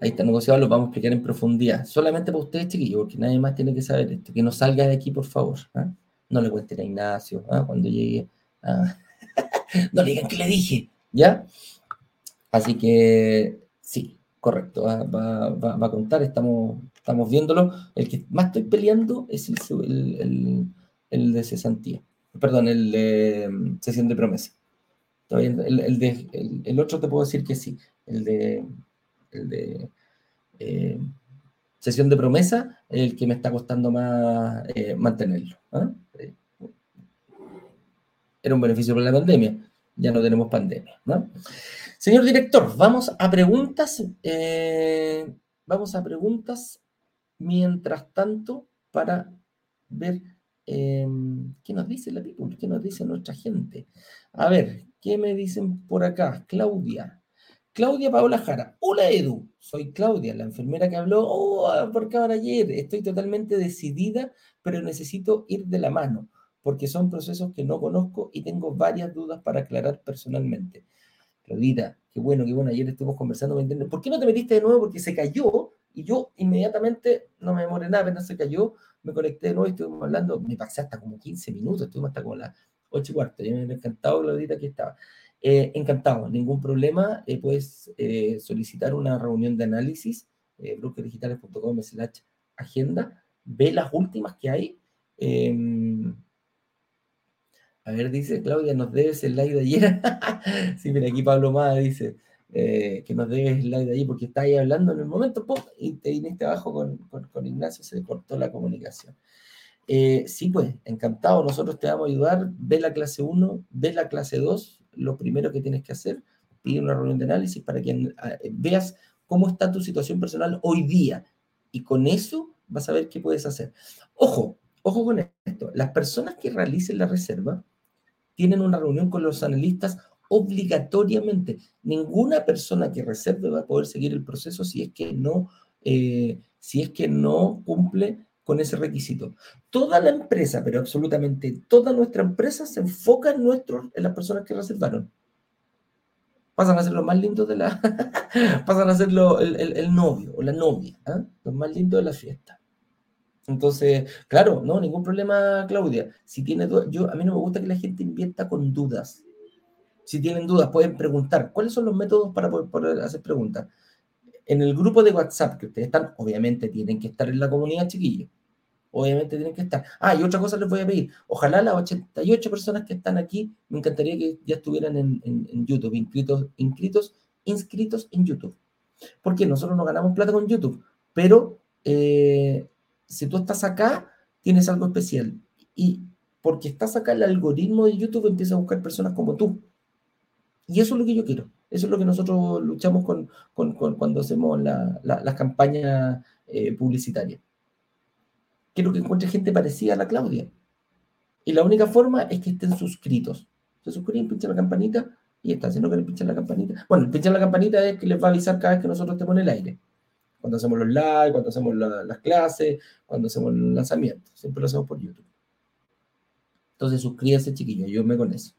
Ahí está negociado, lo vamos a explicar en profundidad. Solamente para ustedes, chiquillos, porque nadie más tiene que saber esto. Que no salga de aquí, por favor. ¿ah? No le cuenten a Ignacio cuando llegue. ¿ah? no le digan que le dije, ¿ya? Así que sí, correcto, va, a contar, estamos, estamos viéndolo. El que más estoy peleando es el, de cesantía, perdón, el de mm, sesión de promesa. El, otro te puedo decir que sí, el de el de, eh, Sesión de promesa, el que me está costando más eh, mantenerlo. ¿ah? Un beneficio por la pandemia, ya no tenemos pandemia. Señor director, vamos a preguntas. Eh, vamos a preguntas mientras tanto para ver em, qué nos dice la people, qué nos dice nuestra gente. A ver, ¿qué me dicen por acá? Claudia. Claudia Paola Jara. Hola Edu, soy Claudia, la enfermera que habló oh, por ayer. Estoy totalmente decidida, pero necesito ir de la mano, porque son procesos que no conozco y tengo varias dudas para aclarar personalmente. Claudita, qué bueno, qué bueno, ayer estuvimos conversando, ¿por qué no te metiste de nuevo? Porque se cayó y yo inmediatamente, no me demoré nada, apenas se cayó, me conecté de nuevo y estuvimos hablando, me pasé hasta como 15 minutos, estuvimos hasta como las 8 y cuarto, y me ha encantado, Claudita, que estaba. Eh, encantado, ningún problema. Eh, puedes eh, solicitar una reunión de análisis, eh, brokerdigitales.com slash agenda, ve las últimas que hay. Em, a ver, dice Claudia, nos debes el slide de ayer. sí, mira, aquí Pablo Mada dice que nos debes el slide de ayer porque está ahí hablando en el momento, y te viniste abajo con, con, Ignacio, se cortó la comunicación. sí, pues, encantado, nosotros te vamos a ayudar. Ve la clase 1, ve la clase 2, lo primero que tienes que hacer, pide una reunión de análisis para que ah, veas cómo está tu situación personal hoy día. Y con eso vas a ver qué puedes hacer. Ojo, ojo con esto. Las personas que realicen la reserva tienen una reunión con los analistas obligatoriamente. Ninguna persona que reserve va a poder seguir el proceso si es que no, eh, si es que no cumple con ese requisito. Toda la empresa, pero absolutamente toda nuestra empresa se enfoca en, nuestros, en las personas que reservaron. Pasan a ser los más lindos de la... pasan a ser el, novio o la novia, ¿ah? los más lindos de la fiesta. Entonces, claro, no, ningún problema, Claudia. Si tiene yo a mí no me gusta que la gente invierta con dudas. Si tienen dudas, pueden preguntar. ¿Cuáles son los métodos para poder hacer preguntas? En el grupo de WhatsApp que ustedes están, obviamente tienen que estar en la comunidad, chiquillos obviamente tienen que estar. Ah, y otra cosa les voy a pedir. Ojalá las 88 personas que están aquí, me encantaría que ya estuvieran en, YouTube, inscritos, inscritos, inscritos en YouTube. Porque nosotros no ganamos plata con YouTube, pero eh, si tú estás acá, tienes algo especial. Y porque estás acá, el algoritmo de YouTube empieza a buscar personas como tú. Y eso es lo que yo quiero. Eso es lo que nosotros luchamos con, cuando hacemos las campañas eh, publicitarias quiero que encuentre gente parecida a la Claudia. Y la única forma es que estén suscritos. Se suscriben, pinchan la campanita y está. Si no quieren pinchar la campanita. Bueno, pinchar la campanita es que les va a avisar cada vez que nosotros estemos en el aire. Cuando hacemos los live, cuando hacemos las clases, cuando hacemos el lanzamiento. Siempre lo hacemos por YouTube. Entonces suscríbanse, chiquillos. Yo me con eso.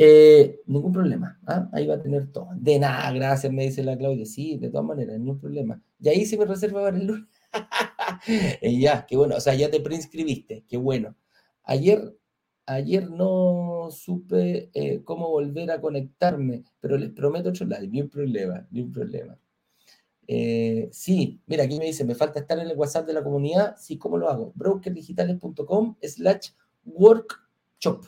Eh, ningún problema. ¿ah? Ahí va a tener todo. De nada, gracias, me dice la Claudia. Sí, de todas maneras, ningún problema. Y ahí se me reserva para el lunes. ya, qué bueno. O sea, ya te preinscribiste, qué bueno. Ayer, ayer no supe eh, cómo volver a conectarme, pero les prometo otro live, ni un problema, ni un problema. Eh, sí, mira, aquí me dice, me falta estar en el WhatsApp de la comunidad. Sí, ¿cómo lo hago? brokerdigitales.com slash workshop.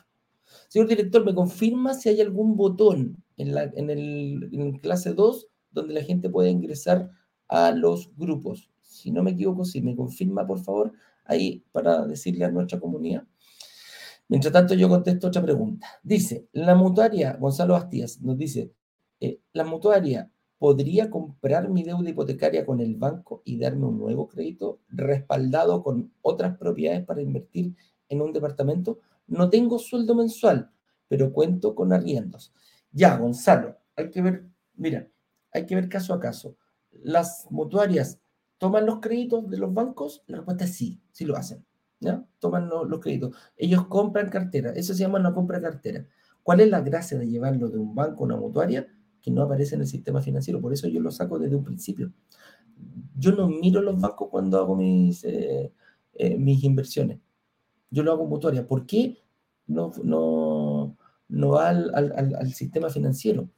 Señor director, ¿me confirma si hay algún botón en, la, en, el, clase 2 donde la gente puede ingresar a los grupos? si no me equivoco, si me confirma, por favor, ahí para decirle a nuestra comunidad. Mientras tanto, yo contesto otra pregunta. Dice, la mutuaria, Gonzalo Bastías nos dice, eh, la mutuaria podría comprar mi deuda hipotecaria con el banco y darme un nuevo crédito respaldado con otras propiedades para invertir en un departamento. No tengo sueldo mensual, pero cuento con arriendos. Ya, Gonzalo, hay que ver, mira, hay que ver caso a caso. Las mutuarias ¿Toman los créditos de los bancos? La respuesta es sí, sí lo hacen. ¿ya? Toman los, créditos. Ellos compran cartera. Eso se llama una compra de cartera. ¿Cuál es la gracia de llevarlo de un banco a una mutuaria? Que no aparece en el sistema financiero. Por eso yo lo saco desde un principio. Yo no miro los bancos cuando hago mis, eh, eh, mis inversiones. Yo lo hago mutuaria. ¿Por qué no, no, no va al, al, sistema financiero?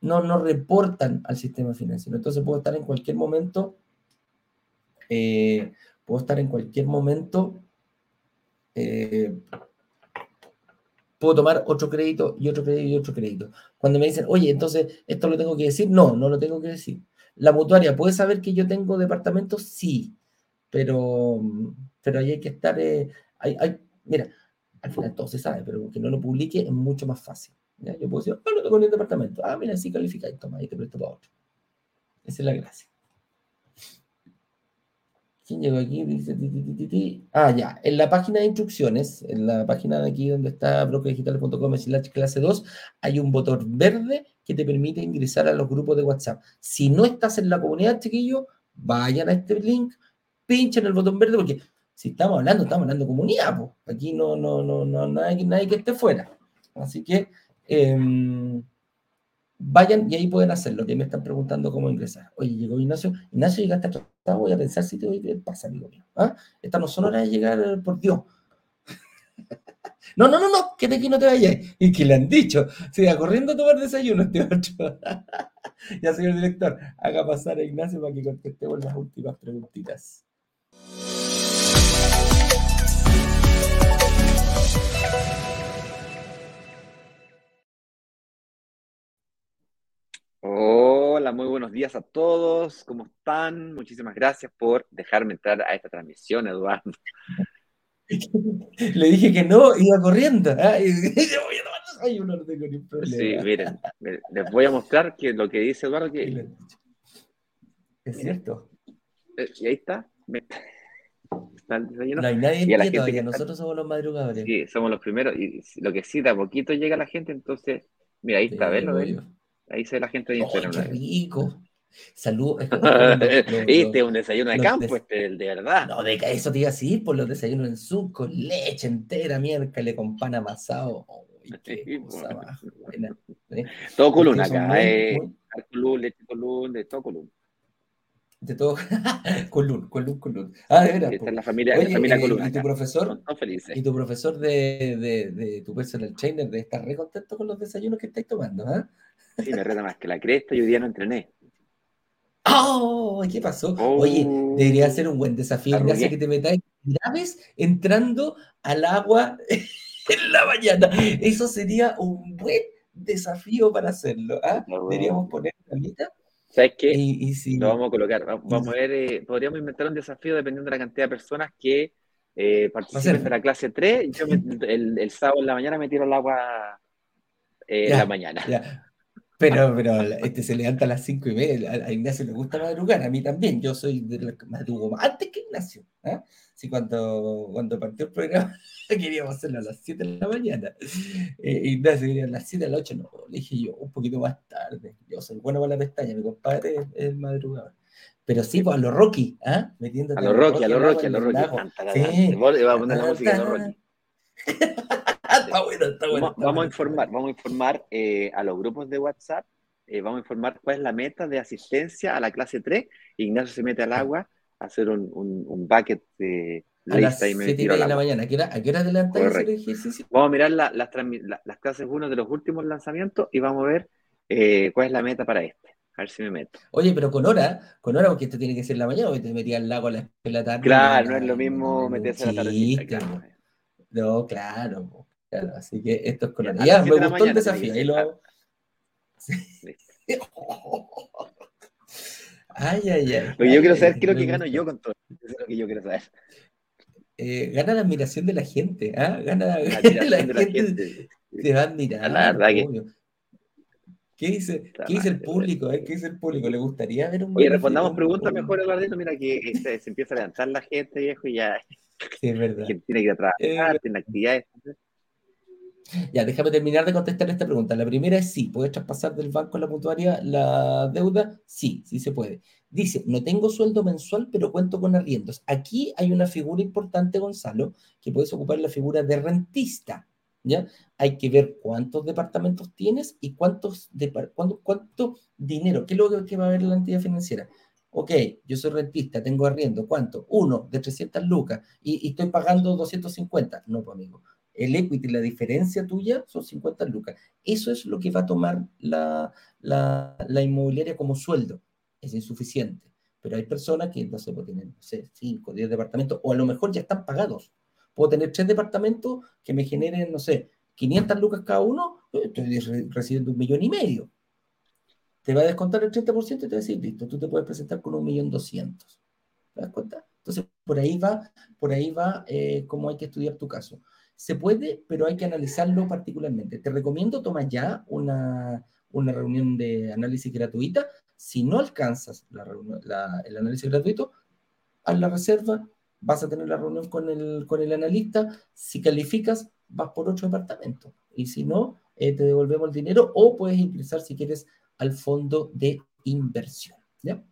No, no reportan al sistema financiero. Entonces puedo estar en cualquier momento eh, puedo estar en cualquier momento, puedo tomar otro crédito y otro crédito y otro crédito. Cuando me dicen, oye, entonces esto lo tengo que decir, no, no lo tengo que decir. ¿La mutuaria puede saber que yo tengo departamentos? Sí, pero, pero ahí hay que estar, eh, hay, mira, al final todo se sabe, pero que no lo publique es mucho más fácil. Yo puedo decir, ah, no tengo ni un departamento. Ah, mira, sí califica, y toma, ahí te presto para otro. Esa es la gracia. ¿Quién llegó aquí? Dice, Ah, ya. En la página de instrucciones, en la página de aquí donde está bloquedigital.com slash clase 2, hay un botón verde que te permite ingresar a los grupos de WhatsApp. Si no estás en la comunidad, chiquillo, vayan a este link, pinchen el botón verde, porque si estamos hablando, estamos hablando de comunidad, pues. Aquí no, no, no, no, nadie, nadie que esté fuera. Así que em, vayan y ahí pueden hacerlo, que me están preguntando cómo ingresar. Oye, llegó Ignacio. Ignacio, llegaste atrasado, voy a pensar si te voy a pasa, amigo mío. ¿Ah? No son horas de llegar, por Dios. No, no, no, no, que de aquí no te vayas. Y que le han dicho, siga corriendo a tomar desayuno este otro. ya, señor director, haga pasar a Ignacio para que contestemos las últimas preguntitas. Hola, muy buenos días a todos. ¿Cómo están? Muchísimas gracias por dejarme entrar a esta transmisión, Eduardo. Le dije que no, iba corriendo. ¿eh? No tengo ni problema. Sí, miren, les voy a mostrar que lo que dice Eduardo que... Es cierto. Eh, y ahí está. No hay nadie en pie todavía, nosotros somos los madrugadores. Sí, somos los primeros. Y lo que sí, de a poquito llega la gente, entonces, mira, ahí está, ¿ves? Ahí se la gente de Instagram. ¡Qué rico! Salud. este es un desayuno de campo, este, el de verdad. No, de eso te iba a decir, por los desayunos en su, con leche entera, miércoles, con pan amasado. qué cosa más buena. ¿eh? Todo columna acá, eh, muy... leche column, de todo column. De todo, column, column, column. Ah, de veras. Esta es la familia, Oye, la familia eh, ¿Y tu profesor? ¿Y tu profesor de, de, de, tu personal trainer de estar re contento con los desayunos que estáis tomando? ¿eh? Sí, me reta más que la cresta y hoy día no entrené. ¡Oh! ¿Qué pasó? Oye, debería ser un buen desafío, Gracias que te metáis graves entrando al agua en la mañana. Eso sería un buen desafío para hacerlo. ¿ah? Deberíamos poner la mitad. ¿Sabes qué? Y, si... Lo vamos a colocar. Vamos, a ver, eh, podríamos inventar un desafío dependiendo de la cantidad de personas que eh, participen de la clase 3. Yo el, el, sábado en la mañana me tiro al agua eh, en la mañana. Ya. Pero, pero este se levanta a las cinco y media. A, Ignacio le gusta madrugar, a mí también. Yo soy de la, madrugo antes que Ignacio. ¿eh? Sí, cuando, cuando partió el programa queríamos hacerlo a las 7 de la mañana. Eh, Ignacio quería a las 7 a las 8, no, le dije yo, un poquito más tarde. Yo soy bueno para la pestaña, mi compadre es, el madrugador. Pero sí, pues a los Rocky, ¿ah? ¿eh? a los Rocky, a los Rocky, a los Rocky. Vamos a poner la música a los Rocky. está bueno, está bueno. Vamos, a informar, vamos a informar eh, a los grupos de WhatsApp, eh, vamos a informar cuál es la meta de asistencia a la clase 3. Ignacio se mete al agua a hacer un, un, un bucket de a las 7 y media de la mañana. ¿A qué hora, a qué hora adelanta el ejercicio? Vamos a mirar la, las, las clases 1 de los últimos lanzamientos y vamos a ver eh, cuál es la meta para este. A ver si me meto. Oye, pero con hora, con hora, porque esto tiene que ser la mañana, o te metías al lago a la, la tarde. Claro, no es lo mismo meterse a la tarde. No, claro, claro. Así que esto es. Ya, me gustó el desafío. Ahí lo hago. Ay, ay, ay. Lo yo quiero saber qué es lo que gano yo con todo. Eso es lo que yo quiero saber. Eh, gana la admiración de la gente, ¿ah? Gana la, la, admiración la, de la gente. Te va a admirar. La verdad que... ¿Qué dice, ¿qué dice el público? Eh? ¿Qué dice el público? ¿Le gustaría ver un Oye, respondamos preguntas mejor, Eduardo. Mira que este, se empieza a levantar la gente, viejo, y ya. Sí, es verdad. tiene que ir a trabajar, tiene actividades. Ya, déjame terminar de contestar esta pregunta. La primera es sí, ¿puedes traspasar del banco a la mutuaria la deuda? Sí, sí se puede. Dice, no tengo sueldo mensual, pero cuento con arriendos. Aquí hay una figura importante, Gonzalo, que puedes ocupar la figura de rentista. ¿ya? Hay que ver cuántos departamentos tienes y cuántos de, cuánto, cuánto dinero, qué es lo que va a ver la entidad financiera. Ok, yo soy rentista, tengo arriendo, ¿cuánto? Uno, de 300 lucas, y, y estoy pagando 250. No, pues amigo, el equity, la diferencia tuya son 50 lucas. Eso es lo que va a tomar la, la, la inmobiliaria como sueldo. Es insuficiente. Pero hay personas que, no sé, pues tienen, no sé, 5, 10 departamentos, o a lo mejor ya están pagados. Puedo tener tres departamentos que me generen, no sé, 500 lucas cada uno, estoy recibiendo un millón y medio. te va a descontar el 30% y te va a decir, listo, tú te puedes presentar con un millón doscientos. ¿Te das cuenta? Entonces, por ahí va, por ahí va eh, cómo hay que estudiar tu caso. Se puede, pero hay que analizarlo particularmente. Te recomiendo, toma ya una, una reunión de análisis gratuita. Si no alcanzas el análisis gratuito, haz la reserva, vas a tener la reunión con el, con el analista. Si calificas, vas por otro departamento. Y si no, eh, te devolvemos el dinero o puedes ingresar si quieres al fondo de inversión. ¿ya?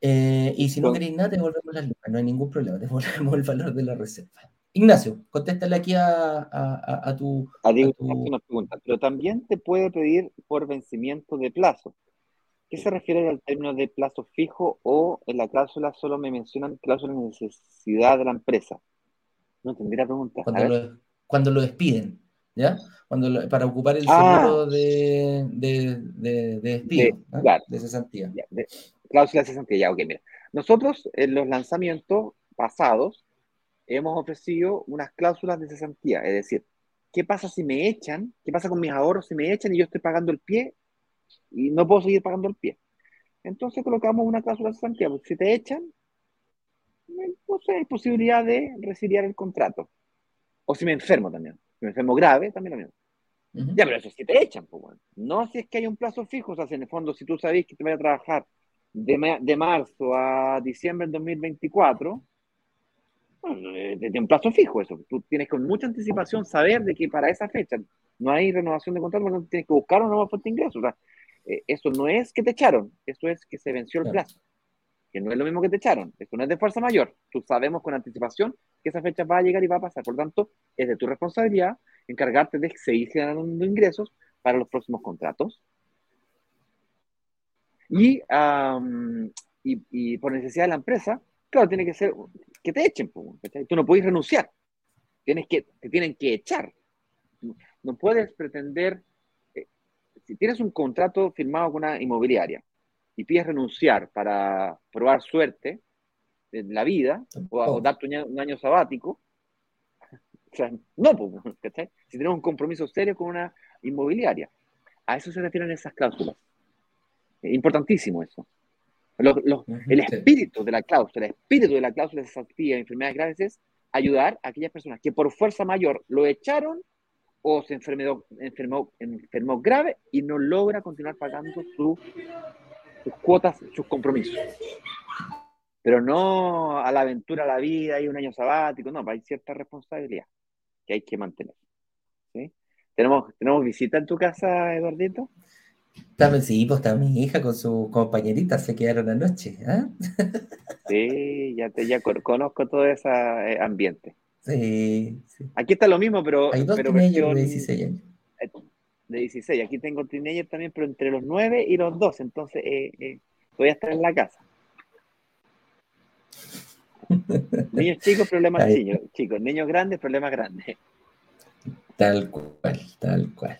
Eh, y si no queréis nada, te devolvemos las lucas, no hay ningún problema, te devolvemos el valor de la reserva. Ignacio, contéstale aquí a, a, a tu. A, Una pregunta, pero también te puede pedir por vencimiento de plazo. ¿Qué se refiere al término de plazo fijo o en la cláusula solo me mencionan cláusula de necesidad de la empresa? No tendría pregunta. Cuando, lo, cuando lo despiden. ¿ya? Cuando para ocupar el ah. seguro de, de, de, despido, de, de cesantía. cláusula de cesantía, ya, ok, mira. Nosotros en los lanzamientos pasados hemos ofrecido unas cláusulas de cesantía, es decir, ¿qué pasa si me echan? ¿Qué pasa con mis ahorros si me echan y yo estoy pagando el pie y no puedo seguir pagando el pie? Entonces colocamos una cláusula de cesantía, porque si te echan, no sé, hay posibilidad de resiliar el contrato. O si me enfermo también me enfermo grave, también lo mismo. Ya, pero eso es que te echan, pues, bueno. No si es que hay un plazo fijo, o sea, si en el fondo, si tú sabes que te vas a trabajar de, de marzo a diciembre del 2024, bueno, eh, de, un plazo fijo eso. Tú tienes con mucha anticipación saber de que para esa fecha no hay renovación de contrato, no tienes que buscar una nueva fuente de ingreso. O sea, eh, eso no es que te echaron, eso es que se venció el plazo. Que no es lo mismo que te echaron. Eso no es de fuerza mayor. Tú sabemos con anticipación que esa fecha va a llegar y va a pasar. Por lo tanto, es de tu responsabilidad encargarte de seguir generando ingresos para los próximos contratos. Y, y, por necesidad de la empresa, claro, tiene que ser que te echen. Tú no puedes renunciar. Tienes que, te tienen que echar. No puedes pretender, eh, si tienes un contrato firmado con una inmobiliaria y pides renunciar para probar suerte, en la vida o, darte un año, sabático. O sea, no, Si tenemos un compromiso serio con una inmobiliaria. A eso se refieren esas cláusulas. importantísimo eso. El espíritu de la cláusula, el espíritu de la cláusula de cesantía de enfermedades graves es ayudar a aquellas personas que por fuerza mayor lo echaron o se enfermó, enfermó, enfermó grave y no logra continuar pagando sus cuotas, sus compromisos pero no a la aventura, a la vida y un año sabático, no, hay cierta responsabilidad que hay que mantener. ¿sí? ¿Tenemos, ¿Tenemos visita en tu casa, Eduardito? Sí, pues está mi hija con su compañerita, se quedaron anoche. ¿eh? Sí, ya, te, ya conozco todo ese eh, ambiente. Sí, sí, Aquí está lo mismo, pero. Hay dos pero de 16 años. Eh, de 16, aquí tengo teenager también, pero entre los 9 y los 12, entonces eh, voy a estar en la casa. Niños chicos, problemas chicos. Niños grandes, problemas grandes. Tal cual, tal cual.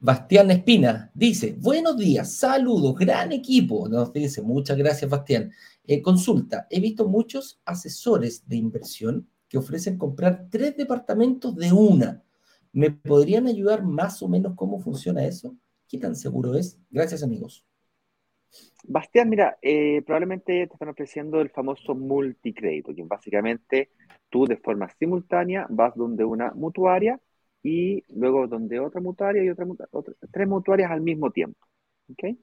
Bastián Espina dice, buenos días, saludos, gran equipo. Nos dice, muchas gracias, Bastián. Eh, consulta, he visto muchos asesores de inversión que ofrecen comprar tres departamentos de una. ¿Me podrían ayudar más o menos cómo funciona eso? ¿Qué tan seguro es? Gracias, amigos. Bastián, mira, eh, probablemente te están ofreciendo el famoso multicrédito, que básicamente tú de forma simultánea vas donde una mutuaria y luego donde otra mutuaria y otra, tres mutuarias al mismo tiempo. ¿okay?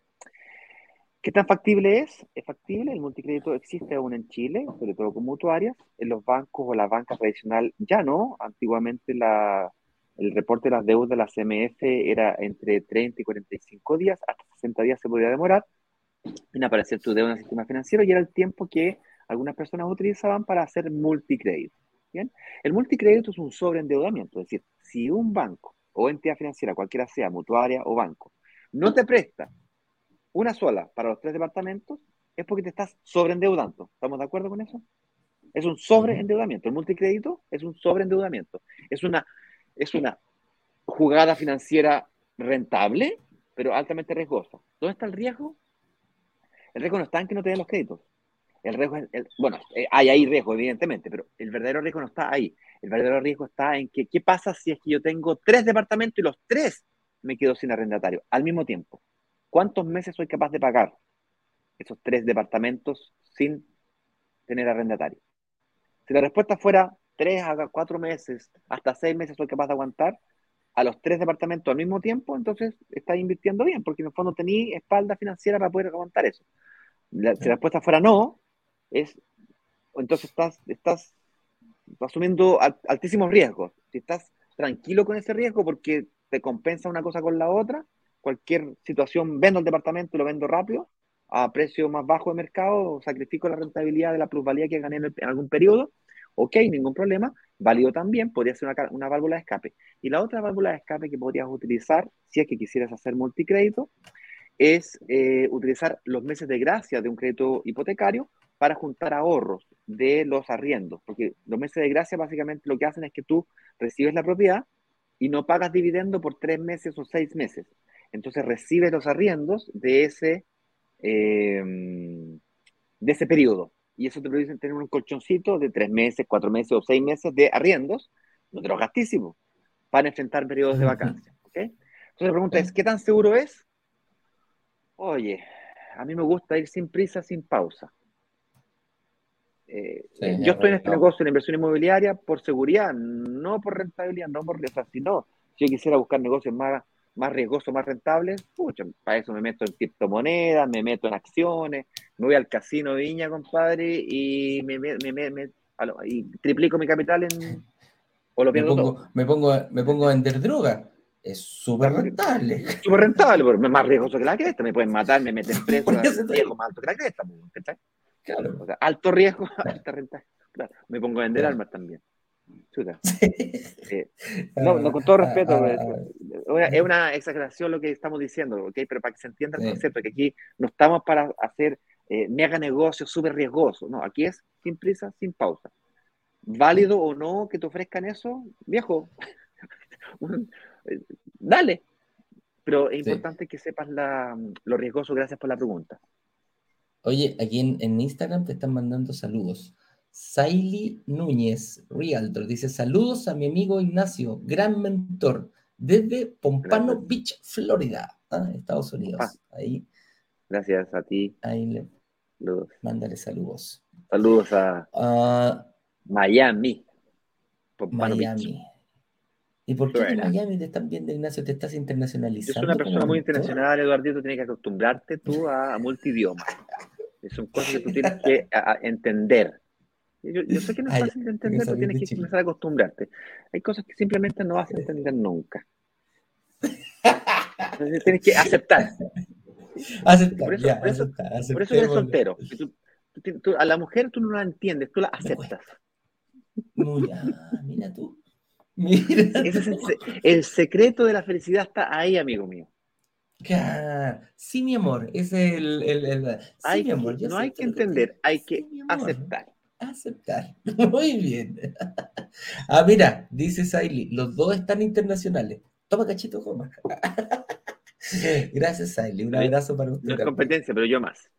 ¿Qué tan factible es? Es factible, el multicrédito existe aún en Chile, sobre todo con mutuarias. En los bancos o la banca tradicional ya no. Antiguamente la, el reporte de las deudas de la CMF era entre 30 y 45 días, hasta 60 días se podía demorar en aparecer tu deuda en el sistema financiero y era el tiempo que algunas personas utilizaban para hacer multicrédito. El multicrédito es un sobreendeudamiento, es decir, si un banco o entidad financiera, cualquiera sea, mutuaria o banco, no te presta una sola para los tres departamentos, es porque te estás sobreendeudando. ¿Estamos de acuerdo con eso? Es un sobreendeudamiento. El multicrédito es un sobreendeudamiento. Es una, es una jugada financiera rentable, pero altamente riesgosa. ¿Dónde está el riesgo? El riesgo no está en que no te den los créditos. El riesgo bueno, eh, hay ahí riesgo, evidentemente, pero el verdadero riesgo no está ahí. El verdadero riesgo está en que, ¿qué pasa si es que yo tengo tres departamentos y los tres me quedo sin arrendatario. Al mismo tiempo, ¿cuántos meses soy capaz de pagar esos tres departamentos sin tener arrendatario? Si la respuesta fuera tres a cuatro meses, hasta seis meses soy capaz de aguantar, a los tres departamentos al mismo tiempo, entonces estás invirtiendo bien, porque en el fondo tenéis espalda financiera para poder aguantar eso. si la respuesta fuera no, es entonces estás, estás asumiendo altísimos riesgos. Si estás tranquilo con ese riesgo porque te compensa una cosa con la otra, cualquier situación, vendo el departamento y lo vendo rápido, a precio más bajo de mercado, sacrifico la rentabilidad de la plusvalía que gané en, algún periodo, ok, ningún problema, válido también, podría ser una, válvula de escape. Y la otra válvula de escape que podrías utilizar, si es que quisieras hacer multicrédito, es eh, utilizar los meses de gracia de un crédito hipotecario para juntar ahorros de los arriendos, porque los meses de gracia básicamente lo que hacen es que tú recibes la propiedad y no pagas dividendo por tres meses o seis meses. Entonces recibes los arriendos de ese, em, de ese periodo. Y eso te permite tener un colchoncito de tres meses, cuatro meses o seis meses de arriendos, no te los gastísimos, para enfrentar periodos de vacancia. Entonces la pregunta es, ¿qué tan seguro es? Oye, a mí me gusta ir sin prisa, sin pausa. Eh, eh, yo estoy en este negocio de inversión inmobiliaria por seguridad, no por rentabilidad, no por riesgo. Si no, si yo quisiera buscar negocios más, más riesgosos, más rentables, pucha, para eso me meto en criptomonedas, me meto en acciones, me voy al casino Viña, compadre, y me, me, me, y triplico mi capital en. O lo pierdo me pongo, todo. Me pongo, me pongo a vender droga. Es súper rentable. Súper rentable, pero es más riesgoso que la cresta. Me pueden matar, me meten preso, es riesgo más alto que la cresta. ¿cachai? Claro. O sea, alto riesgo, alta renta. Claro. Me pongo a vender armas también. Eh, no, no, con todo respeto, ah, ah, ah. es una exageración lo que estamos diciendo, ¿okay? pero para que se entienda el concepto, que aquí no estamos para hacer eh, mega negocios súper riesgosos, no, aquí es sin prisa, sin pausa. Válido o no que te ofrezcan eso, viejo, eh, dale. Pero es importante que sepas la, lo riesgoso, gracias por la pregunta. Oye, aquí en, Instagram te están mandando saludos. Saily Núñez, Realtor, dice saludos a mi amigo Ignacio, gran mentor, desde Pompano Beach, Florida, ¿ah? Estados Unidos. Ahí. Gracias a ti. Ahí le mándale saludos. Saludos a Miami. Miami. ¿Y por qué en Miami te están viendo, Ignacio? ¿Te estás internacionalizando? Yo soy una persona muy internacional, Eduardo. Tienes que acostumbrarte tú a, a multidioma. Son cosas que tú tienes que entender. Yo, sé que no es fácil de entender, pero tienes que empezar a acostumbrarte. Hay cosas que simplemente no vas a entender nunca. Entonces tienes que aceptar. Aceptar, por eso, por eso, por eso eres soltero. a la mujer tú no la entiendes, tú la aceptas. Mira tú. Mira. Ese es el, el, secreto de la felicidad está ahí, amigo mío. Sí, mi amor, es el... el, sí, mi amor, no hay que entender, hay que aceptar. Aceptar. Muy bien. ah, mira, dice Saily, los dos están internacionales. Toma cachito, coma. Gracias, Saily. Un abrazo para usted. No es competencia, pero yo más.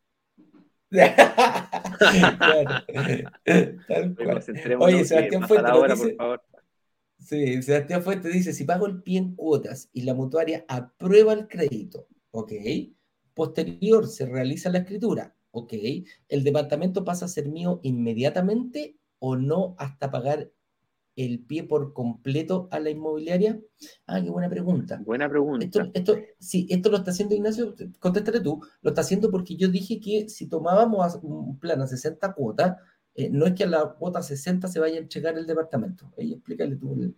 Oye, Sebastián Fuente, por favor. Sí, Sebastián Fuente dice, si pago el pie en cuotas y la mutuaria aprueba el crédito, ok, posterior se realiza la escritura, ok, el departamento pasa a ser mío inmediatamente o no hasta pagar el pie por completo a la inmobiliaria? Ah, qué buena pregunta. Buena pregunta. Esto, esto, sí, esto lo está haciendo Ignacio, contéstale tú, lo está haciendo porque yo dije que si tomábamos un plan a 60 cuotas, eh, no es que a la cuota 60 se vaya a entregar el departamento. explícale tú.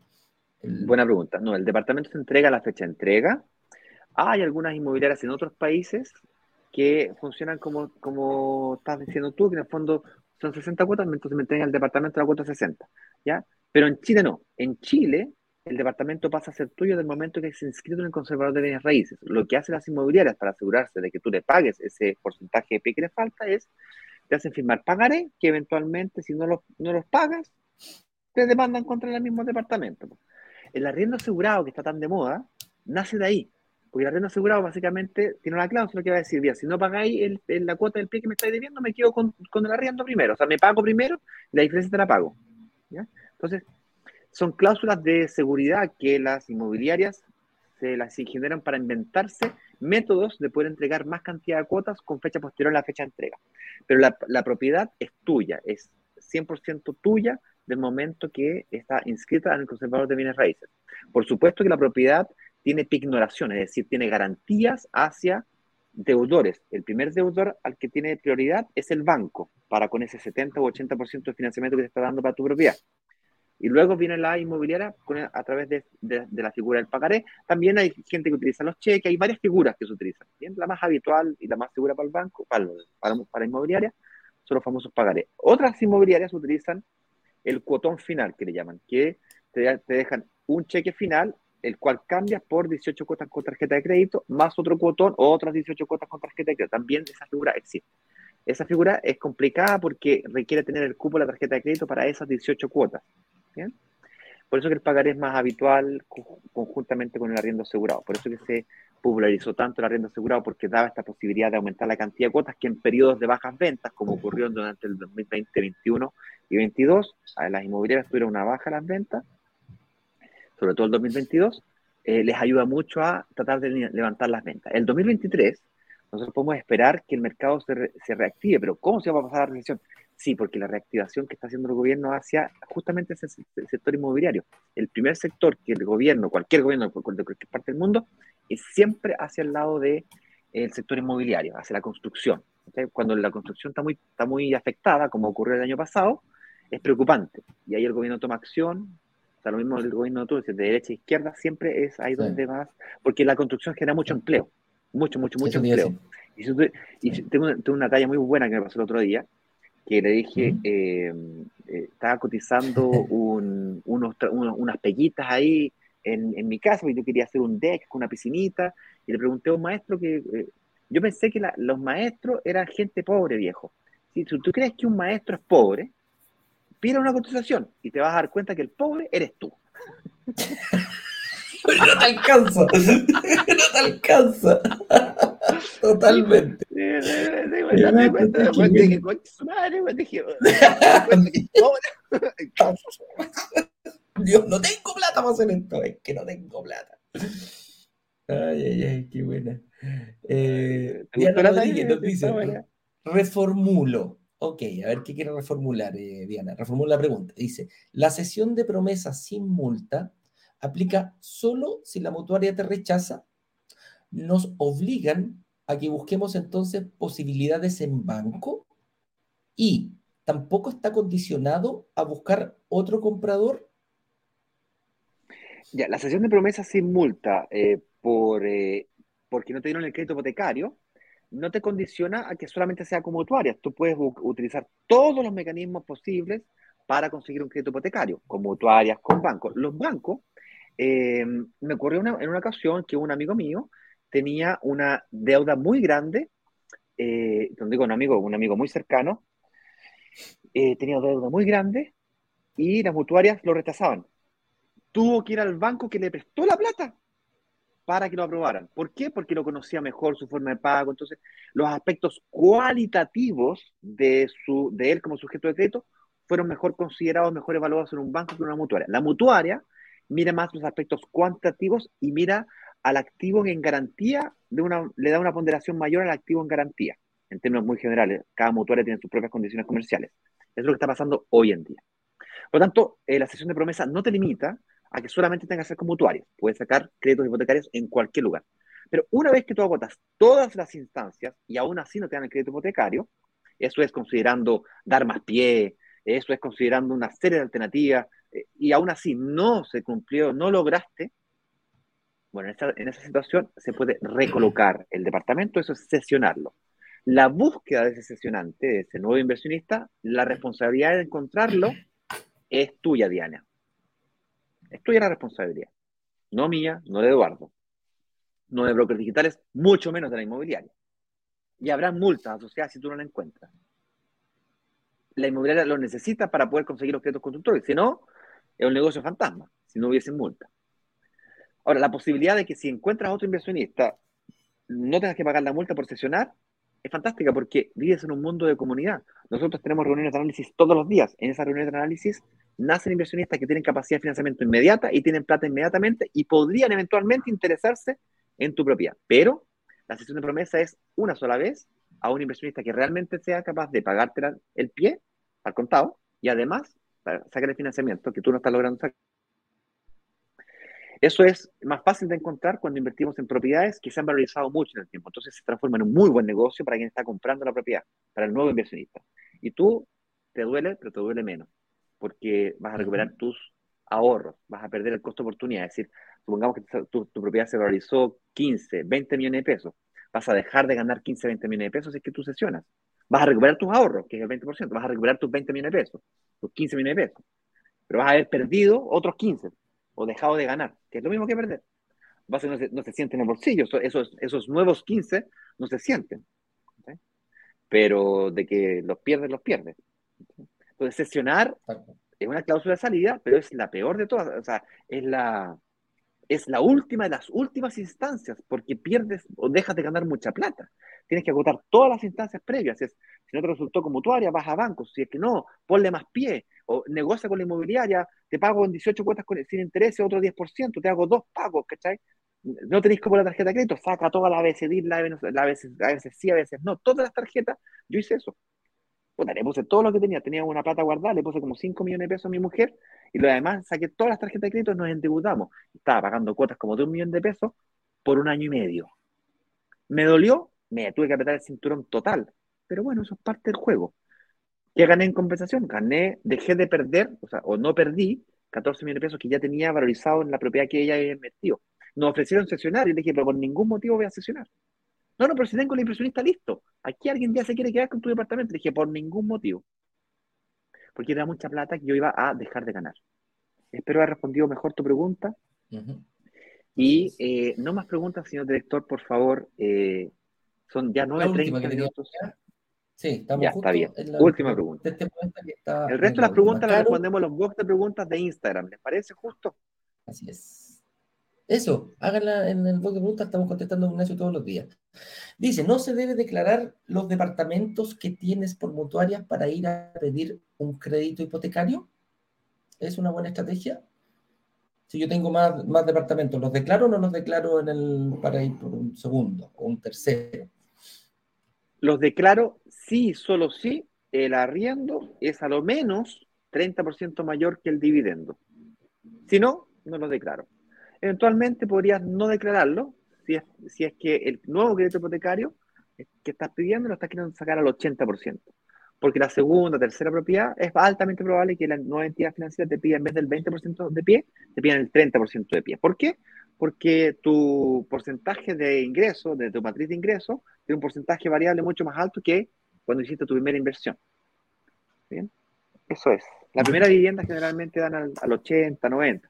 Buena pregunta. No, el departamento se entrega a la fecha de entrega. Hay algunas inmobiliarias en otros países que funcionan como, como estás diciendo tú, que en el fondo son 60 cuotas, entonces me entregan el departamento la cuota 60. ¿ya? Pero en Chile no. En Chile el departamento pasa a ser tuyo del momento que se inscrito en el conservador de bienes raíces. Lo que hacen las inmobiliarias para asegurarse de que tú le pagues ese porcentaje de pie que le falta es te hacen firmar pagaré, que eventualmente si no, no los pagas, te demandan contra el mismo departamento. El arriendo asegurado, que está tan de moda, nace de ahí. Porque el arriendo asegurado básicamente tiene una cláusula que va a decir, bien, si no pagáis la cuota del pie que me estáis debiendo, me quedo con, el arriendo primero. O sea, me pago primero la diferencia te la pago. Entonces, son cláusulas de seguridad que las inmobiliarias se las generan para inventarse métodos de poder entregar más cantidad de cuotas con fecha posterior a la fecha de entrega. Pero la, propiedad es tuya, es 100% tuya del momento que está inscrita en el conservador de bienes raíces. Por supuesto que la propiedad tiene pignoración, es decir, tiene garantías hacia deudores. El primer deudor al que tiene prioridad es el banco, para con ese 70 o 80% de financiamiento que te está dando para tu propiedad. Y luego viene la inmobiliaria a través de, la figura del pagaré. También hay gente que utiliza los cheques, hay varias figuras que se utilizan. La más habitual y la más segura para el banco, para, para, para inmobiliaria, son los famosos pagarés. Otras inmobiliarias utilizan el cuotón final, que le llaman, que te, te dejan un cheque final el cual cambia por 18 cuotas con tarjeta de crédito, más otro cuotón o otras 18 cuotas con tarjeta de crédito. También esa figura existe. Esa figura es complicada porque requiere tener el cupo de la tarjeta de crédito para esas 18 cuotas. Por eso que el pagaré es más habitual conjuntamente con el arriendo asegurado. Por eso que se popularizó tanto el arriendo asegurado porque daba esta posibilidad de aumentar la cantidad de cuotas que en periodos de bajas ventas, como ocurrió durante el 2020, 2021 y 2022, las inmobiliarias tuvieron una baja las ventas sobre todo el 2022, eh, les ayuda mucho a tratar de levantar las ventas. El 2023, nosotros podemos esperar que el mercado se, se reactive, pero ¿cómo se va a pasar la recesión? Sí, porque la reactivación que está haciendo el gobierno hacia justamente ese sector inmobiliario. El primer sector que el gobierno, cualquier gobierno de cualquier parte del mundo, es siempre hacia el lado del de, sector inmobiliario, hacia la construcción. Cuando la construcción está muy, está muy afectada, como ocurrió el año pasado, es preocupante. Y ahí el gobierno toma acción, o sea, lo mismo el gobierno de de derecha e izquierda, siempre es ahí donde más, porque la construcción genera mucho empleo, mucho, mucho, mucho empleo. Y, tengo, una talla muy buena que me pasó el otro día, que le dije, eh, eh, estaba cotizando unos, unas peguitas ahí en, en, mi casa, y yo quería hacer un deck con una piscinita, y le pregunté a un maestro que, eh, yo pensé que los maestros eran gente pobre, viejo. Si tú crees que un maestro es pobre, pide una cotización y te vas a dar cuenta que el pobre eres tú. no te alcanza, no te alcanza. Totalmente. Dios, no tengo plata para hacer esto, es que no tengo plata. Ay, ay, ay, qué buena. Eh, Diana Rodríguez nos dice, reformulo. Ok, a ver qué quiere reformular, eh, Diana. Reformula la pregunta. Dice, la sesión de promesa sin multa aplica solo si la mutuaria te rechaza. Nos obligan a que busquemos entonces posibilidades en banco y tampoco está condicionado a buscar otro comprador. Ya, la sesión de promesa sin multa eh, por, eh, porque no te dieron el crédito hipotecario no te condiciona a que solamente sea como mutuarias. Tú puedes utilizar todos los mecanismos posibles para conseguir un crédito hipotecario, con mutuarias, con bancos. Los bancos, eh, me ocurrió en una ocasión que un amigo mío tenía una deuda muy grande, eh, digo un amigo, un amigo muy cercano, eh, tenía deuda muy grande y las mutuarias lo rechazaban. Tuvo que ir al banco que le prestó la plata para que lo aprobaran. ¿Por qué? Porque lo conocía mejor su forma de pago. Entonces, los aspectos cualitativos de, de él como sujeto de crédito fueron mejor considerados, mejor evaluados en un banco que en una mutuaria. La mutuaria mira más los aspectos cuantitativos y mira al activo en garantía, le da una ponderación mayor al activo en garantía, en términos muy generales. Cada mutuaria tiene sus propias condiciones comerciales. Eso es lo que está pasando hoy en día. Por lo tanto, eh, la sesión de promesa no te limita a que solamente tenga que ser como mutuarias. Puedes sacar créditos hipotecarios en cualquier lugar. Pero una vez que tú agotas todas las instancias y aún así no te dan el crédito hipotecario, eso es considerando dar más pie, eso es considerando una serie de alternativas, eh, y aún así no se cumplió, no lograste, bueno, en esa, situación se puede recolocar el departamento, eso es sesionarlo. La búsqueda de ese sesionante, de ese nuevo inversionista, la responsabilidad de encontrarlo es tuya, Diana. Es tuya la responsabilidad. No mía, no de Eduardo. No de brokers digitales, mucho menos de la inmobiliaria. Y habrá multas asociadas si tú no la encuentras. La inmobiliaria lo necesita para poder conseguir los créditos constructores. Si no, es un negocio fantasma, si no hubiese multa. Ahora, la posibilidad de que si encuentras a otro inversionista no tengas que pagar la multa por sesionar es fantástica porque vives en un mundo de comunidad. Nosotros tenemos reuniones de análisis todos los días. En esas reuniones de análisis nacen inversionistas que tienen capacidad de financiamiento inmediata y tienen plata inmediatamente y podrían eventualmente interesarse en tu propiedad. Pero la sesión de promesa es una sola vez a un inversionista que realmente sea capaz de pagarte el pie al contado y además sacar el financiamiento que tú no estás logrando sacar. Eso es más fácil de encontrar cuando invertimos en propiedades que se han valorizado mucho en el tiempo. Entonces se transforma en un muy buen negocio para quien está comprando la propiedad, para el nuevo inversionista. Y tú te duele, pero te duele menos, porque vas a recuperar tus ahorros, vas a perder el costo de oportunidad. Es decir, supongamos que tu, propiedad se valorizó 15, 20 millones de pesos. Vas a dejar de ganar 15, 20 millones de pesos si es que tú sesionas. Vas a recuperar tus ahorros, que es el 20%. Vas a recuperar tus 20 millones de pesos, tus 15 millones de pesos. Pero vas a haber perdido otros 15 o dejado de ganar, que es lo mismo que perder. No, se, no se sienten en el bolsillo, esos, esos nuevos 15 no se sienten. Pero de que los pierdes, los pierdes. Entonces, sesionar es una cláusula de salida, pero es la peor de todas. O sea, es la, es la última de las últimas instancias, porque pierdes o dejas de ganar mucha plata. Tienes que agotar todas las instancias previas. si no te resultó como mutuaria, vas a bancos. Si es que no, ponle más pie o negocia con la inmobiliaria, te pago en 18 cuotas sin interés, otro 10%, te hago dos pagos, ¿cachai? No tenéis como la tarjeta de crédito, saca toda la BCD, la, la, veces, a veces sí, a veces no, todas las tarjetas, yo hice eso. Bueno, le puse todo lo que tenía, tenía una plata guardada, le puse como 5 millones de pesos a mi mujer y lo demás saqué todas las tarjetas de crédito nos endeudamos. Estaba pagando cuotas como de un millón de pesos por un año y medio. Me dolió, me tuve que apretar el cinturón total, pero bueno, eso es parte del juego. ¿Qué gané en compensación? Gané, dejé de perder, o sea, o no perdí 14 millones de pesos que ya tenía valorizado en la propiedad que ella había invertido. Nos ofrecieron sesionar y le dije, pero por ningún motivo voy a sesionar. No, no, pero si tengo el impresionista listo. Aquí alguien ya se quiere quedar con tu departamento. Le dije, por ningún motivo. Porque era mucha plata que yo iba a dejar de ganar. Espero haber respondido mejor tu pregunta. Y eh, no más preguntas, señor director, por favor. Eh, son ya 9.30 minutos. Sí, estamos ya, está bien. Última pregunta. Este el resto de las preguntas las respondemos en los box de preguntas de Instagram. ¿Les parece justo? Así es. Eso, háganla en el box de preguntas, estamos contestando a Ignacio todos los días. Dice, no se debe declarar los departamentos que tienes por mutuarias para ir a pedir un crédito hipotecario. ¿Es una buena estrategia? Si yo tengo más, más departamentos, ¿los declaro o no los declaro en el, para ir por un segundo o un tercero? Los declaro sí, solo sí, el arriendo es a lo menos 30% mayor que el dividendo. Si no, no lo declaro. Eventualmente podrías no declararlo si es, si es que el nuevo crédito hipotecario que estás pidiendo lo estás queriendo sacar al 80%. Porque la segunda, tercera propiedad es altamente probable que la nueva entidad financiera te pida en vez del 20% de pie, te pidan el 30% de pie. ¿Por qué? Porque tu porcentaje de ingreso, de tu matriz de ingreso, tiene un porcentaje variable mucho más alto que cuando hiciste tu primera inversión. ¿Bien? Eso es. La primera vivienda generalmente dan al, 80, 90.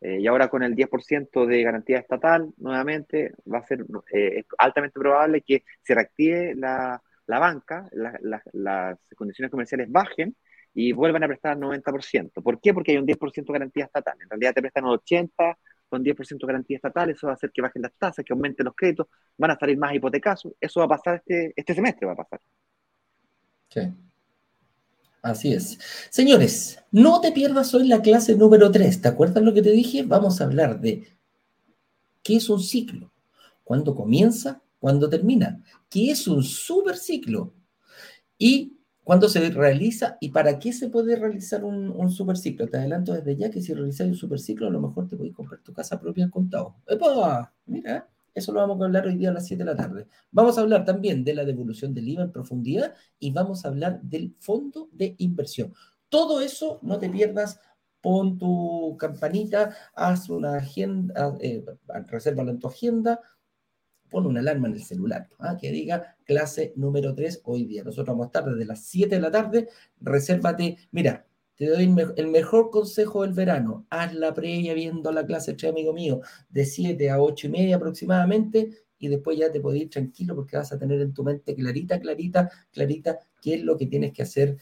Eh, y ahora con el 10% de garantía estatal, nuevamente va a ser eh, altamente probable que se reactive la, la banca, las condiciones comerciales bajen y vuelvan a prestar al 90%. ¿Por qué? Porque hay un 10% de garantía estatal. En realidad te prestan al 80 con 10% de garantía estatal, eso va a hacer que bajen las tasas, que aumenten los créditos, van a salir más hipotecasos. Eso va a pasar este, este semestre, va a pasar. Sí. Así es. Señores, no te pierdas hoy la clase número 3. ¿Te acuerdas lo que te dije? Vamos a hablar de qué es un ciclo, cuándo comienza, cuándo termina, qué es un superciclo y cuándo se realiza y para qué se puede realizar un, un superciclo. Te adelanto desde ya que si realizas un superciclo, a lo mejor te puedes comprar tu casa propia en contado. ¡Epa! Mira, eso lo vamos a hablar hoy día a las 7 de la tarde. Vamos a hablar también de la devolución del IVA en profundidad y vamos a hablar del fondo de inversión. Todo eso no te pierdas. Pon tu campanita, haz una agenda, eh, resérvalo en tu agenda, pon una alarma en el celular ¿ah? que diga clase número 3 hoy día. Nosotros vamos a estar desde las 7 de la tarde. Resérvate, mira, te doy el mejor consejo del verano. Haz la previa viendo la clase 3, amigo mío, de 7 a 8 y media aproximadamente, y después ya te podés ir tranquilo porque vas a tener en tu mente clarita, clarita, clarita qué es lo que tienes que hacer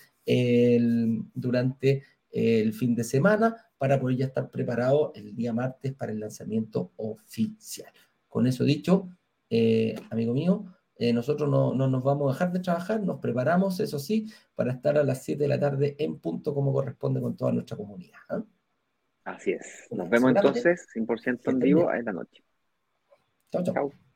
durante el fin de semana para poder ya estar preparado el día martes para el lanzamiento oficial. Con eso dicho, eh, amigo mío, Eh, nosotros no, nos vamos a dejar de trabajar, nos preparamos, eso sí, para estar a las 7 de la tarde en punto como corresponde con toda nuestra comunidad. ¿ah? Así es. Nos vemos entonces 100% en vivo en la noche. Chao, chao.